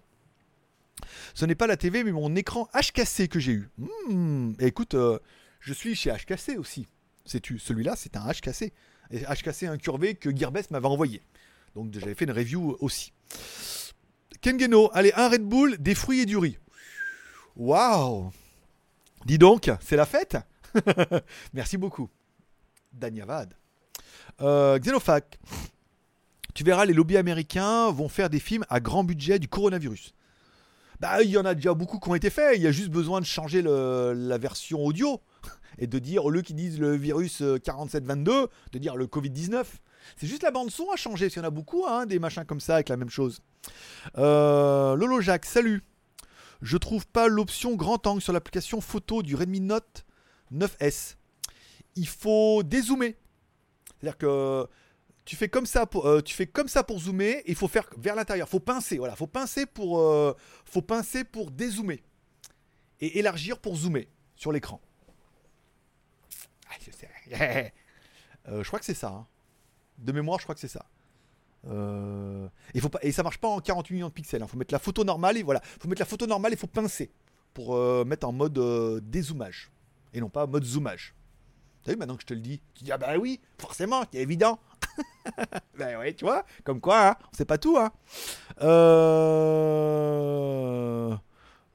Ce n'est pas la TV, mais mon écran HKC que j'ai eu. Hmm, écoute, euh, je suis chez HKC aussi. Sais-tu, celui-là, c'est un HKC. Et HKC incurvé que Gearbest m'avait envoyé. Donc j'avais fait une review aussi. Kengeno, allez, un Red Bull, des fruits et du riz. Waouh Dis donc, c'est la fête Merci beaucoup. Danyavad. Euh, Xenofac. Tu verras, les lobbies américains vont faire des films à grand budget du coronavirus. Bah, il y en a déjà beaucoup qui ont été faits. Il y a juste besoin de changer la version audio et de dire, au lieu qu'ils disent le virus 4722, euh, de dire le Covid-19. C'est juste la bande-son à changer. S'il y en a beaucoup, hein, des machins comme ça avec la même chose. Euh, Lolo Jacques, salut. Je trouve pas l'option grand angle sur l'application photo du Redmi Note 9S. Il faut dézoomer. C'est-à-dire que tu fais comme ça pour, euh, tu zoomer il faut faire vers l'intérieur. Faut pincer, voilà, faut pincer pour, euh, faut pincer pour dézoomer et élargir pour zoomer sur l'écran. Euh, je crois que c'est ça. Hein. De mémoire, je crois que c'est ça. et, faut pas, et ça marche pas en 48 millions de pixels. Il hein. faut mettre la photo normale et voilà. faut mettre la photo normale et faut pincer pour mettre en mode dézoomage et non pas mode zoomage. Tu vu, maintenant que je te le dis, tu dis ah bah oui, forcément, c'est évident. ben ouais, tu vois, comme quoi, hein, on sait pas tout. Hein. Euh,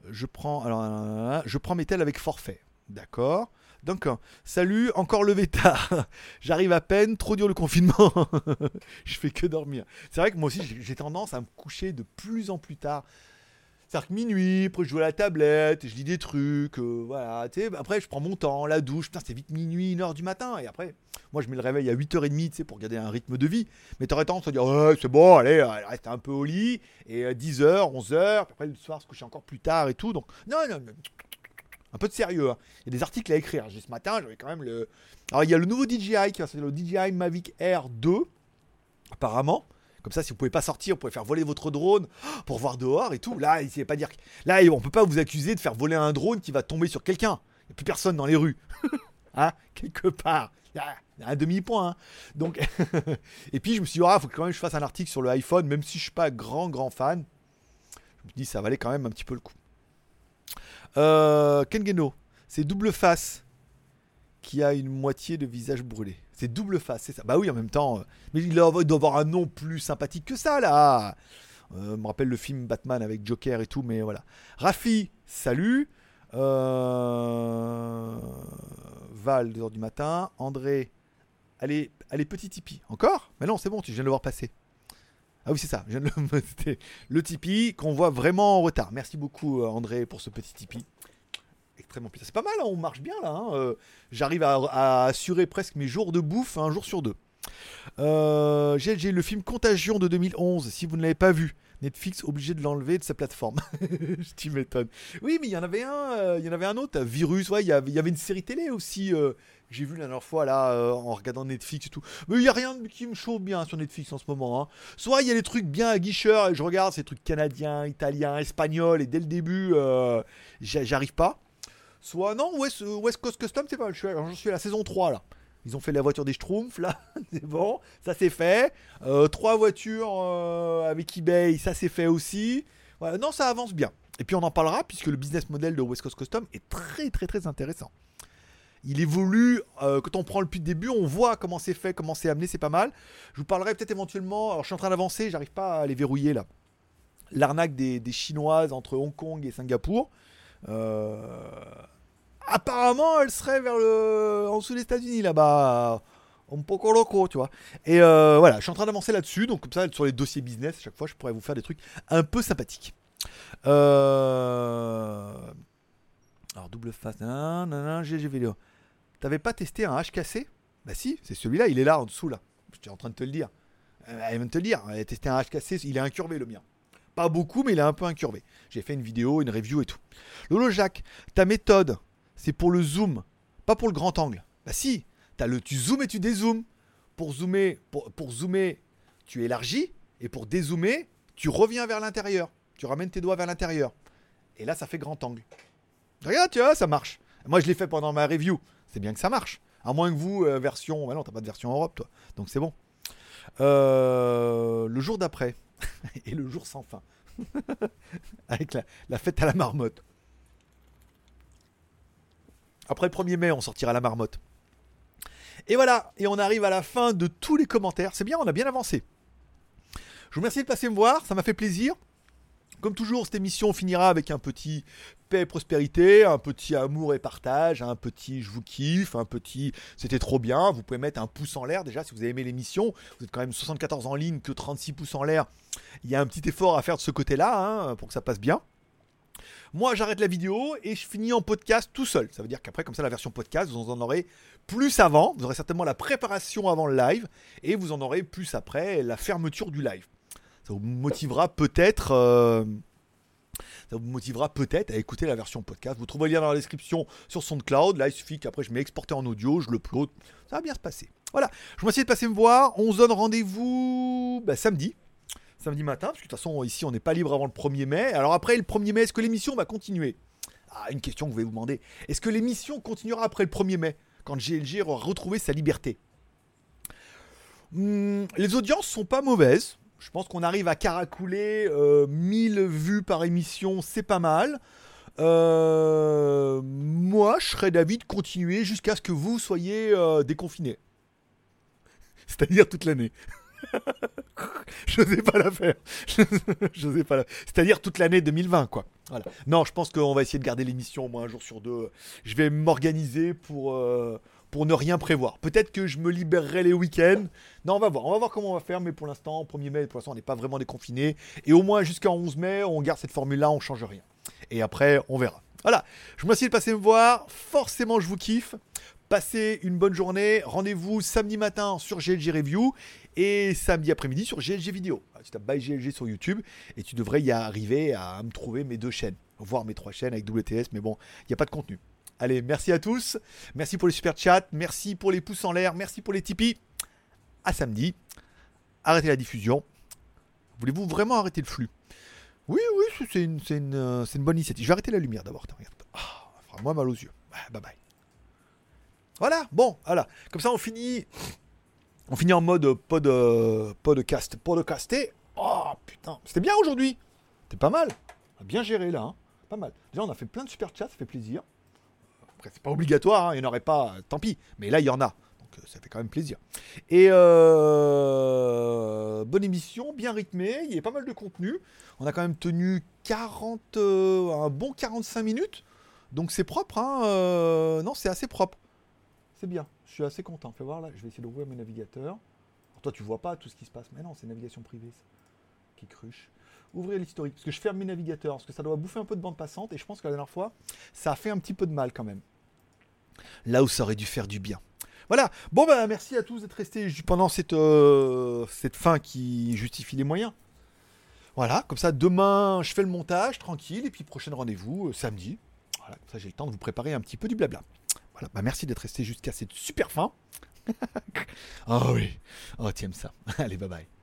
je prends, alors, je prends mes tels avec forfait, d'accord. Donc, salut, encore levé tard. J'arrive à peine, trop dur le confinement. je fais que dormir. C'est vrai que moi aussi, j'ai tendance à me coucher de plus en plus tard. C'est-à-dire que minuit, après je joue à la tablette, je lis des trucs, euh, voilà, tu sais, après je prends mon temps, la douche, putain, c'est vite minuit, 1h du matin, et après, moi je mets le réveil à 8h30, tu sais, pour garder un rythme de vie, mais t'aurais tendance à dire, ouais, c'est bon, allez, reste un peu au lit, et 10h, euh, 11h, puis après le soir se coucher encore plus tard et tout, donc, non, non, non, un peu de sérieux, hein. il y a des articles à écrire, j'ai ce matin, j'avais quand même le... Alors il y a le nouveau DJI qui va le DJI Mavic Air 2, apparemment, comme ça, si vous pouvez pas sortir, vous pouvez faire voler votre drone pour voir dehors et tout. Là, il pas dire. Là, on peut pas vous accuser de faire voler un drone qui va tomber sur quelqu'un. Il n'y a plus personne dans les rues. hein Quelque part. Il y a un demi-point. Hein. Donc, et puis je me suis dit, il ah, faut quand même que je fasse un article sur le iPhone, même si je suis pas grand, grand fan. Je me dis, ça valait quand même un petit peu le coup. Euh, Kengeno, c'est double face qui a une moitié de visage brûlé. C'est double face, c'est ça. Bah oui, en même temps. Euh, mais il doit avoir un nom plus sympathique que ça, là. Euh, me rappelle le film Batman avec Joker et tout, mais voilà. Rafi, salut. Euh... Val, 2h du matin. André, allez, allez, petit Tipeee. Encore? Mais non, c'est bon, tu viens de le voir passer. Ah oui, c'est ça. Je viens de le... le Tipeee qu'on voit vraiment en retard. Merci beaucoup, euh, André, pour ce petit Tipeee C'est pas mal, hein, on marche bien là. Hein, euh, j'arrive à, assurer presque mes jours de bouffe un jour sur deux. Euh, j'ai le film Contagion de 2011. Si vous ne l'avez pas vu, Netflix obligé de l'enlever de sa plateforme. Je m'étonne. Oui, mais il y en avait un, euh, il y en avait un autre, Virus. Ouais, il y avait, une série télé aussi. j'ai vu la dernière fois là en regardant Netflix et tout. Mais il y a rien qui me chauffe bien sur Netflix en ce moment. Hein. Soit il y a des trucs bien à guicheur et je regarde ces trucs canadiens, italiens, espagnols et dès le début j'arrive pas. Soit non, West, West Coast Custom, c'est pas. Je suis, je suis à la saison 3 là. Ils ont fait la voiture des Schtroumpfs là, c'est bon, ça c'est fait. Euh, trois voitures euh, avec eBay, ça c'est fait aussi. non, ça avance bien. Et puis on en parlera puisque le business model de West Coast Custom est très très très intéressant. Il évolue, euh, quand on prend le plus de début, on voit comment c'est fait, comment c'est amené, c'est pas mal. Je vous parlerai peut-être éventuellement, alors je suis en train d'avancer, j'arrive pas à les verrouiller là. L'arnaque des Chinoises entre Hong Kong et Singapour. Euh, apparemment, elle serait vers le en dessous des États-Unis là-bas. Un poco loco, tu vois. Et euh, voilà, je suis en train d'avancer là-dessus. Donc, comme ça, sur les dossiers business, à chaque fois, je pourrais vous faire des trucs un peu sympathiques. Euh, alors, double face. GG vidéo. T'avais pas testé un HKC Bah, si, c'est celui-là, il est là en dessous, là. J'étais en train de te le dire. Elle vient de te le dire. Elle a testé un HKC, il est incurvé le mien. Pas beaucoup, mais il est un peu incurvé. J'ai fait une vidéo, une review et tout. Lolo Jacques, ta méthode, c'est pour le zoom, pas pour le grand angle. Bah si, le, tu zoomes et tu dézoomes. Pour zoomer, pour, pour zoomer, tu élargis. Et pour dézoomer, tu reviens vers l'intérieur. Tu ramènes tes doigts vers l'intérieur. Et là, ça fait grand angle. Regarde, tu vois, ça marche. Moi, je l'ai fait pendant ma review. C'est bien que ça marche. À moins que vous, euh, version. Bah non, t'as pas de version Europe, toi. Donc c'est bon. Euh, le jour d'après. et le jour sans fin. Avec la, fête à la marmotte. Après le 1er mai, on sortira la marmotte. Et voilà, et on arrive à la fin de tous les commentaires. C'est bien, on a bien avancé. Je vous remercie de passer me voir, ça m'a fait plaisir. Comme toujours, cette émission finira avec un petit paix et prospérité, un petit amour et partage, un petit je vous kiffe, un petit c'était trop bien. Vous pouvez mettre un pouce en l'air déjà si vous avez aimé l'émission. Vous êtes quand même 74 en ligne, que 36 pouces en l'air. Il y a un petit effort à faire de ce côté-là hein, pour que ça passe bien. Moi, j'arrête la vidéo et je finis en podcast tout seul. Ça veut dire qu'après, comme ça, la version podcast, vous en aurez plus avant. Vous aurez certainement la préparation avant le live et vous en aurez plus après la fermeture du live. Ça vous motivera peut-être. Euh, ça vous motivera peut-être à écouter la version podcast. Vous trouverez le lien dans la description sur SoundCloud. Là, il suffit qu'après je m'ai exporté en audio, je le upload. Ça va bien se passer. Voilà. Je remercie de passer me voir. On se donne rendez-vous bah, samedi samedi matin, parce que de toute façon, ici, on n'est pas libre avant le 1er mai. Alors après le 1er mai, est-ce que l'émission va continuer? Ah, une question que vous pouvez vous demander. Est-ce que l'émission continuera après le 1er mai, quand GLG aura retrouvé sa liberté? Hmm, Les audiences sont pas mauvaises. Je pense qu'on arrive à caracouler 1000 euh, vues par émission, c'est pas mal. Euh, moi, je serais d'avis de continuer jusqu'à ce que vous soyez euh, déconfinés. C'est-à-dire toute l'année. je n'osais pas la faire. je sais pas la... C'est-à-dire toute l'année 2020, quoi. Voilà. Non, je pense qu'on va essayer de garder l'émission au moins un jour sur deux. Je vais m'organiser pour, pour ne rien prévoir. Peut-être que je me libérerai les week-ends. Non, on va voir. On va voir comment on va faire. Mais pour l'instant, 1er mai, pour l'instant, on n'est pas vraiment déconfiné. Et au moins jusqu'à 11 mai, on garde cette formule-là, on change rien. Et après, on verra. Voilà. Je vous remercie de passer me voir. Forcément, je vous kiffe. Passez une bonne journée. Rendez-vous samedi matin sur GLG Review et samedi après-midi sur GLG Vidéo. Ah, tu tapes by GLG sur YouTube et tu devrais y arriver à me trouver mes deux chaînes, voir mes trois chaînes avec WTS, mais bon, il n'y a pas de contenu. Allez, merci à tous. Merci pour les super chats. Merci pour les pouces en l'air. Merci pour les Tipeee. À samedi. Arrêtez la diffusion. Voulez-vous vraiment arrêter le flux? Oui, oui, c'est une, une, une, bonne initiative. Je vais arrêter la lumière d'abord. Ça fera moins mal aux yeux. Bye bye. Voilà, bon, voilà. Comme ça, on finit. On finit en mode pod, podcast. Podcasté. Oh putain, c'était bien aujourd'hui. C'était pas mal. bien géré là. Hein. Pas mal. Déjà, on a fait plein de super chats, ça fait plaisir. Après, c'est pas obligatoire, hein. il n'y en aurait pas, tant pis. Mais là, il y en a. Donc, euh, ça fait quand même plaisir. Et euh, bonne émission, bien rythmée. Il y a pas mal de contenu. On a quand même tenu 40, euh, un bon 45 minutes. Donc, c'est propre. Hein. non, c'est assez propre. C'est bien, je suis assez content. Fais voir là, je vais essayer d'ouvrir mes navigateurs. toi, tu vois pas tout ce qui se passe. Mais non, c'est navigation privée, ça. Qui cruche. Ouvrir l'historique, parce que je ferme mes navigateurs, parce que ça doit bouffer un peu de bande passante, et je pense que la dernière fois, ça a fait un petit peu de mal quand même. Là où ça aurait dû faire du bien. Voilà. Bon, ben, merci à tous d'être restés pendant cette, euh, cette fin qui justifie les moyens. Voilà, comme ça, demain, je fais le montage tranquille, et puis prochain rendez-vous, euh, samedi. Voilà, comme ça, j'ai le temps de vous préparer un petit peu du blabla. Bah, merci d'être resté jusqu'à cette super fin. oh oui. Oh, tu aimes ça. Allez, bye bye.